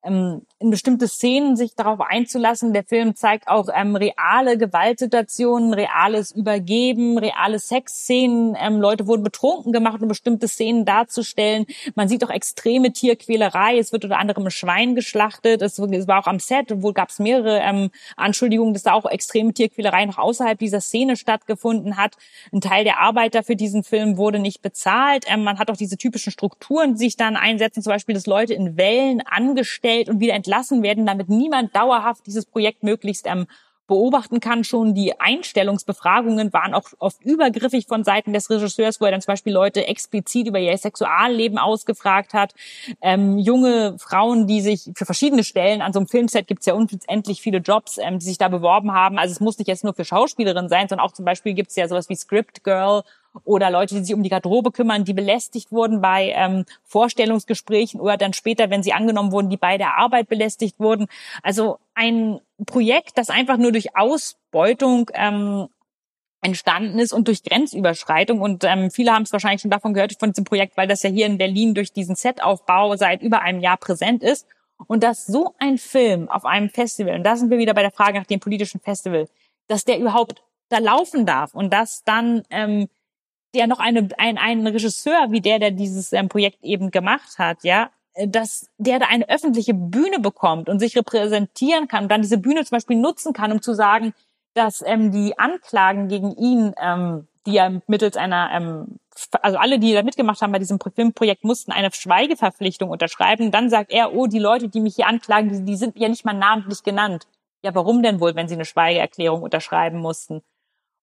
ähm, in bestimmte Szenen sich darauf einzulassen. Der Film zeigt auch ähm, reale Gewaltsituationen, reales Übergeben, reale Sexszenen. Ähm, Leute wurden betrunken gemacht, um bestimmte Szenen darzustellen. Man sieht auch extreme Tierquälerei. Es wird unter anderem ein Schwein geschlachtet. Es, es war auch am Set, obwohl gab es mehrere ähm, Anschuldigungen, dass da auch extreme Tierquälerei noch außerhalb dieser Szene stattgefunden hat. Ein Teil der Arbeiter für diesen Film wurde nicht bezahlt. Ähm, man hat auch diese typischen Strukturen, die sich dann einsetzen, zum Beispiel, dass Leute in Wellen angestellt angestellt und wieder entlassen werden, damit niemand dauerhaft dieses Projekt möglichst ähm, beobachten kann. Schon die Einstellungsbefragungen waren auch oft übergriffig von Seiten des Regisseurs, wo er dann zum Beispiel Leute explizit über ihr Sexualleben ausgefragt hat. Ähm, junge Frauen, die sich für verschiedene Stellen an so einem Filmset gibt es ja unendlich viele Jobs, ähm, die sich da beworben haben. Also es muss nicht jetzt nur für Schauspielerinnen sein, sondern auch zum Beispiel gibt es ja sowas wie Script Girl oder Leute, die sich um die Garderobe kümmern, die belästigt wurden bei ähm, Vorstellungsgesprächen oder dann später, wenn sie angenommen wurden, die bei der Arbeit belästigt wurden. Also ein Projekt, das einfach nur durch Ausbeutung ähm, entstanden ist und durch Grenzüberschreitung. Und ähm, viele haben es wahrscheinlich schon davon gehört, von diesem Projekt, weil das ja hier in Berlin durch diesen Setaufbau seit über einem Jahr präsent ist. Und dass so ein Film auf einem Festival, und da sind wir wieder bei der Frage nach dem politischen Festival, dass der überhaupt da laufen darf und dass dann ähm, der noch eine, ein, einen Regisseur wie der, der dieses ähm, Projekt eben gemacht hat, ja, dass der da eine öffentliche Bühne bekommt und sich repräsentieren kann und dann diese Bühne zum Beispiel nutzen kann, um zu sagen, dass ähm, die Anklagen gegen ihn, ähm, die ja mittels einer, ähm, also alle, die da mitgemacht haben bei diesem Filmprojekt, mussten eine Schweigeverpflichtung unterschreiben. Dann sagt er, oh, die Leute, die mich hier anklagen, die, die sind ja nicht mal namentlich genannt. Ja, warum denn wohl, wenn sie eine Schweigeerklärung unterschreiben mussten?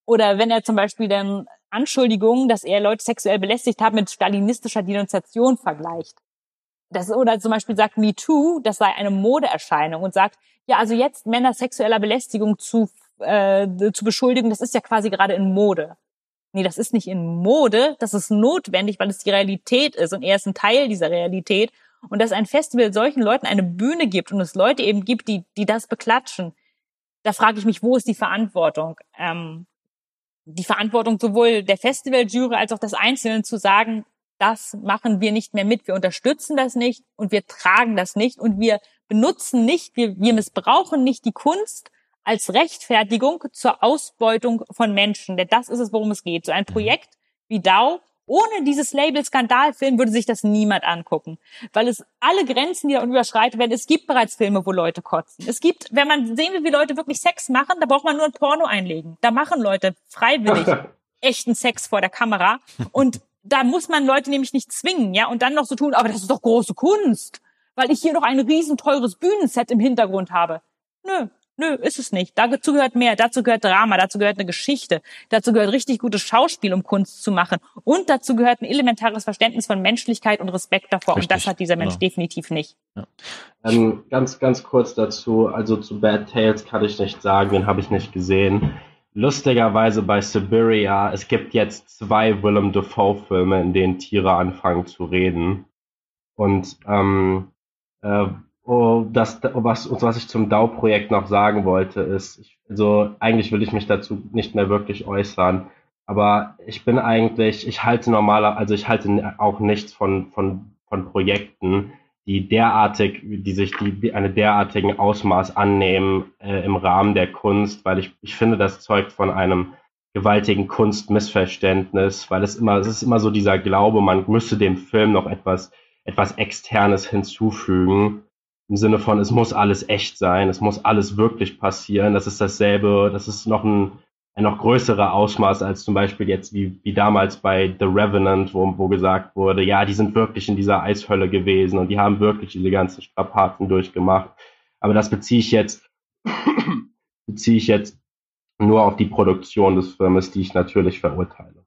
Oder wenn er zum Beispiel dann Anschuldigungen, dass er Leute sexuell belästigt hat, mit stalinistischer Denunziation vergleicht. Das, oder zum Beispiel sagt Me Too, das sei eine Modeerscheinung und sagt, ja, also jetzt Männer sexueller Belästigung zu, äh, zu beschuldigen, das ist ja quasi gerade in Mode. Nee, das ist nicht in Mode, das ist notwendig, weil es die Realität ist und er ist ein Teil dieser Realität. Und dass ein Festival solchen Leuten eine Bühne gibt und es Leute eben gibt, die, die das beklatschen, da frage ich mich, wo ist die Verantwortung? Ähm, die Verantwortung sowohl der Festivaljury als auch des Einzelnen zu sagen, das machen wir nicht mehr mit, wir unterstützen das nicht und wir tragen das nicht und wir benutzen nicht, wir, wir missbrauchen nicht die Kunst als Rechtfertigung zur Ausbeutung von Menschen. Denn das ist es, worum es geht. So ein mhm. Projekt wie DAO ohne dieses Label Skandalfilm würde sich das niemand angucken, weil es alle Grenzen, die da überschreitet werden, es gibt bereits Filme, wo Leute kotzen. Es gibt, wenn man sehen will, wie Leute wirklich Sex machen, da braucht man nur ein Porno einlegen. Da machen Leute freiwillig *laughs* echten Sex vor der Kamera und da muss man Leute nämlich nicht zwingen, ja, und dann noch so tun, aber das ist doch große Kunst, weil ich hier noch ein riesenteures Bühnenset im Hintergrund habe. Nö, Nö, ist es nicht. Dazu gehört mehr. Dazu gehört Drama, dazu gehört eine Geschichte, dazu gehört richtig gutes Schauspiel, um Kunst zu machen. Und dazu gehört ein elementares Verständnis von Menschlichkeit und Respekt davor. Richtig, und das hat dieser Mensch genau. definitiv nicht. Ja. Ähm, ganz, ganz kurz dazu. Also zu Bad Tales kann ich nicht sagen, den habe ich nicht gesehen. Lustigerweise bei Siberia, es gibt jetzt zwei Willem Dafoe-Filme, in denen Tiere anfangen zu reden. Und ähm, äh, Oh, das, was, was ich zum DAO-Projekt noch sagen wollte, ist, ich, also eigentlich will ich mich dazu nicht mehr wirklich äußern, aber ich bin eigentlich, ich halte normaler, also ich halte auch nichts von, von, von Projekten, die derartig, die sich die, die eine derartigen Ausmaß annehmen äh, im Rahmen der Kunst, weil ich, ich finde, das zeugt von einem gewaltigen Kunstmissverständnis, weil es immer, es ist immer so dieser Glaube, man müsse dem Film noch etwas, etwas Externes hinzufügen im Sinne von, es muss alles echt sein, es muss alles wirklich passieren. Das ist dasselbe, das ist noch ein, ein noch größerer Ausmaß als zum Beispiel jetzt wie, wie damals bei The Revenant, wo, wo gesagt wurde, ja, die sind wirklich in dieser Eishölle gewesen und die haben wirklich diese ganzen Strapazen durchgemacht. Aber das beziehe ich jetzt, *clears throat* beziehe ich jetzt nur auf die Produktion des Filmes, die ich natürlich verurteile.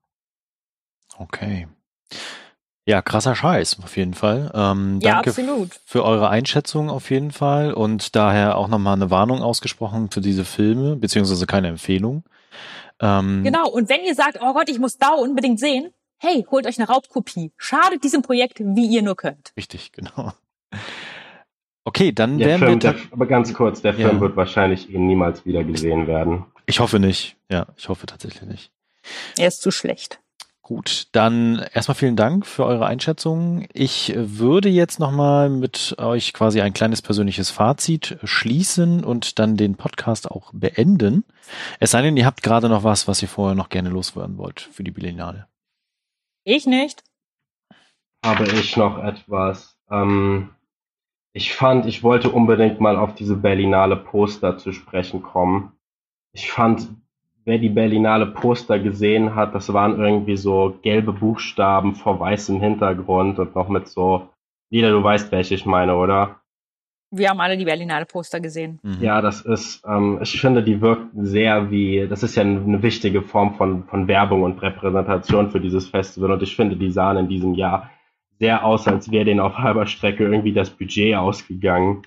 Okay. Ja, krasser Scheiß, auf jeden Fall. Ähm, ja, danke absolut. für eure Einschätzung auf jeden Fall und daher auch nochmal eine Warnung ausgesprochen für diese Filme, beziehungsweise keine Empfehlung. Ähm, genau, und wenn ihr sagt, oh Gott, ich muss da unbedingt sehen, hey, holt euch eine Raubkopie. Schadet diesem Projekt, wie ihr nur könnt. Richtig, genau. Okay, dann der werden Film, wir. Der, aber ganz kurz, der Film ja. wird wahrscheinlich eh niemals wieder gesehen werden. Ich hoffe nicht. Ja, ich hoffe tatsächlich nicht. Er ist zu schlecht. Gut, dann erstmal vielen Dank für eure Einschätzung. Ich würde jetzt nochmal mit euch quasi ein kleines persönliches Fazit schließen und dann den Podcast auch beenden. Es sei denn, ihr habt gerade noch was, was ihr vorher noch gerne loswerden wollt für die Berlinale. Ich nicht. Habe ich noch etwas. Ähm, ich fand, ich wollte unbedingt mal auf diese Berlinale Poster zu sprechen kommen. Ich fand wer die Berlinale Poster gesehen hat, das waren irgendwie so gelbe Buchstaben vor weißem Hintergrund und noch mit so, Lieder, du weißt, welche ich meine, oder? Wir haben alle die Berlinale Poster gesehen. Mhm. Ja, das ist, ähm, ich finde, die wirkten sehr wie, das ist ja eine wichtige Form von, von Werbung und Repräsentation für dieses Festival und ich finde, die sahen in diesem Jahr sehr aus, als wäre denen auf halber Strecke irgendwie das Budget ausgegangen.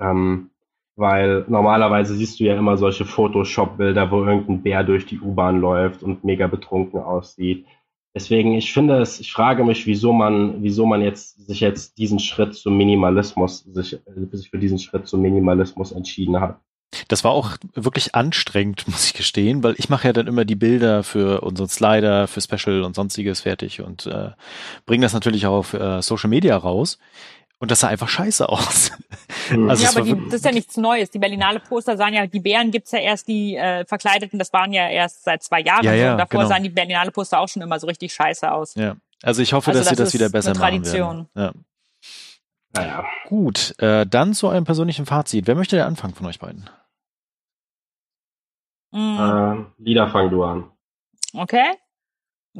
Ähm, weil normalerweise siehst du ja immer solche Photoshop-Bilder, wo irgendein Bär durch die U-Bahn läuft und mega betrunken aussieht. Deswegen, ich finde es, ich frage mich, wieso man, wieso man jetzt sich jetzt diesen Schritt zum Minimalismus, sich, sich für diesen Schritt zum Minimalismus entschieden hat. Das war auch wirklich anstrengend, *laughs* muss ich gestehen, weil ich mache ja dann immer die Bilder für unseren Slider, für Special und sonstiges fertig und äh, bringe das natürlich auch auf äh, Social Media raus. Und das sah einfach scheiße aus. Mhm. Also ja, aber die, das ist ja nichts Neues. Die Berlinale Poster sahen ja, die Bären gibt's ja erst, die äh, Verkleideten, das waren ja erst seit zwei Jahren. Ja, ja, und davor genau. sahen die Berlinale Poster auch schon immer so richtig scheiße aus. Ja. Also ich hoffe, Also dass sie das das wieder ist besser eine machen Tradition. werden. Ja. Naja. Gut, äh, dann zu eurem persönlichen Fazit. Wer möchte der anfangen von euch beiden? Mhm. Äh, Lieder fang du an. Okay.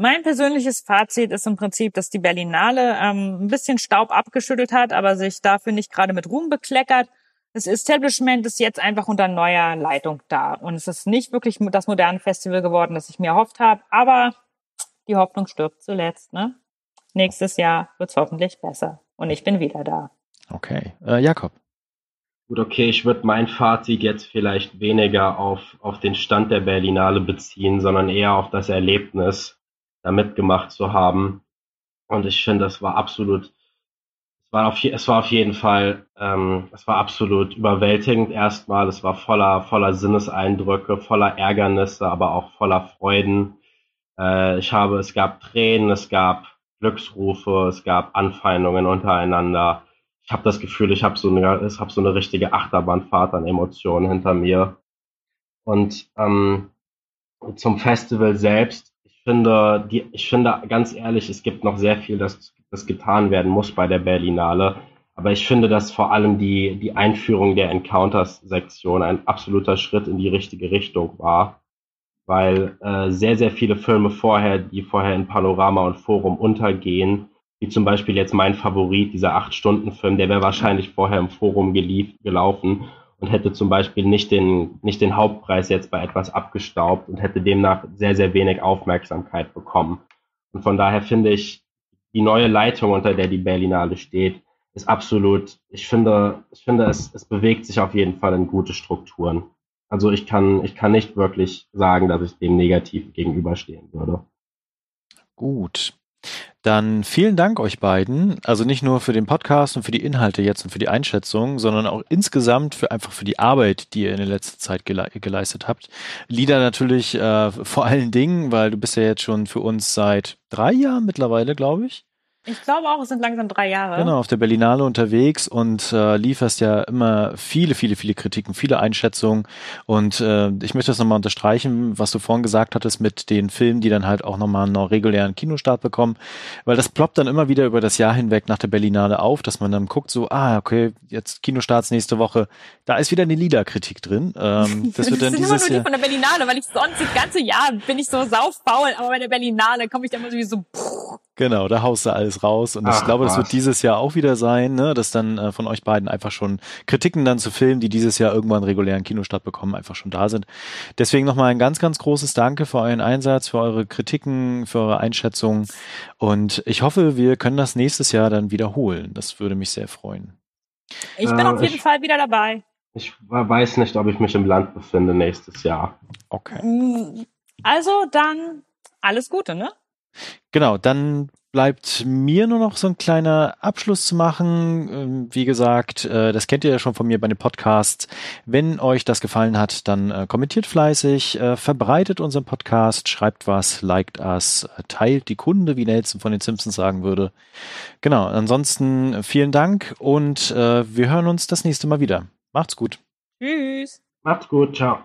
Mein persönliches Fazit ist im Prinzip, dass die Berlinale ähm, ein bisschen Staub abgeschüttelt hat, aber sich dafür nicht gerade mit Ruhm bekleckert. Das Establishment ist jetzt einfach unter neuer Leitung da. Und es ist nicht wirklich das moderne Festival geworden, das ich mir erhofft habe. Aber die Hoffnung stirbt zuletzt. Ne? Nächstes Jahr wird's hoffentlich besser. Und ich bin wieder da. Okay. Äh, Jakob. Gut, okay, ich würde mein Fazit jetzt vielleicht weniger auf, auf den Stand der Berlinale beziehen, sondern eher auf das Erlebnis, da mitgemacht zu haben. Und ich finde, das war absolut, es war auf, es war auf jeden Fall, ähm, es war absolut überwältigend erstmal. Es war voller, voller Sinneseindrücke, voller Ärgernisse, aber auch voller Freuden. Äh, ich habe, es gab Tränen, es gab Glücksrufe, es gab Anfeindungen untereinander. Ich habe das Gefühl, ich habe so eine, ich habe so eine richtige Achterbahnfahrt an Emotionen hinter mir. Und ähm, zum Festival selbst, finde, die, ich finde ganz ehrlich, es gibt noch sehr viel, das, das getan werden muss bei der Berlinale. Aber ich finde, dass vor allem die, die Einführung der Encounters-Sektion ein absoluter Schritt in die richtige Richtung war. Weil äh, sehr, sehr viele Filme vorher, die vorher in Panorama und Forum untergehen, wie zum Beispiel jetzt mein Favorit, dieser Acht-Stunden-Film, der wäre wahrscheinlich vorher im Forum gelief, gelaufen und hätte zum Beispiel nicht den, nicht den Hauptpreis jetzt bei etwas abgestaubt und hätte demnach sehr, sehr wenig Aufmerksamkeit bekommen. Und von daher finde ich, die neue Leitung, unter der die Berlinale steht, ist absolut, ich finde, ich finde, es, es bewegt sich auf jeden Fall in gute Strukturen. Also ich kann, ich kann nicht wirklich sagen, dass ich dem negativ gegenüberstehen würde. Gut. Dann vielen Dank euch beiden. Also nicht nur für den Podcast und für die Inhalte jetzt und für die Einschätzung, sondern auch insgesamt für einfach für die Arbeit, die ihr in der letzten Zeit gele geleistet habt. Lieder natürlich äh, vor allen Dingen, weil du bist ja jetzt schon für uns seit drei Jahren mittlerweile, glaube ich. Ich glaube auch, es sind langsam drei Jahre. Genau, auf der Berlinale unterwegs und äh, lieferst ja immer viele, viele, viele Kritiken, viele Einschätzungen. Und äh, ich möchte das nochmal unterstreichen, was du vorhin gesagt hattest mit den Filmen, die dann halt auch nochmal einen regulären Kinostart bekommen. Weil das ploppt dann immer wieder über das Jahr hinweg nach der Berlinale auf, dass man dann guckt, so, ah, okay, jetzt Kinostarts nächste Woche, da ist wieder eine Lila-Kritik drin. Ähm, *laughs* das wird dann sind immer dieses nur die Jahr. von der Berlinale, weil ich sonst das ganze Jahr bin ich so sauffaul, aber bei der Berlinale komme ich dann immer so wie so, pff, Genau, da haust du alles raus. Und ich Ach, glaube, das wird dieses Jahr auch wieder sein, ne? dass dann äh, von euch beiden einfach schon Kritiken dann zu Filmen, die dieses Jahr irgendwann regulären Kinostart bekommen, einfach schon da sind. Deswegen nochmal ein ganz, ganz großes Danke für euren Einsatz, für eure Kritiken, für eure Einschätzungen. Und ich hoffe, wir können das nächstes Jahr dann wiederholen. Das würde mich sehr freuen. ich bin Äh, auf jeden ich- Fall wieder dabei. Ich weiß nicht, ob ich mich im Land befinde nächstes Jahr. Okay. Mm, Also dann alles Gute, ne? Genau, dann bleibt mir nur noch so ein kleiner Abschluss zu machen. Ähm, wie gesagt, äh, das kennt ihr ja schon von mir bei den Podcasts. Wenn euch das gefallen hat, dann äh, kommentiert fleißig, äh, verbreitet unseren Podcast, schreibt was, liked us, teilt die Kunde, wie Nelson von den Simpsons sagen würde. Genau, ansonsten vielen Dank und wir hören uns das nächste Mal wieder. Macht's gut. Tschüss. Macht's gut, ciao.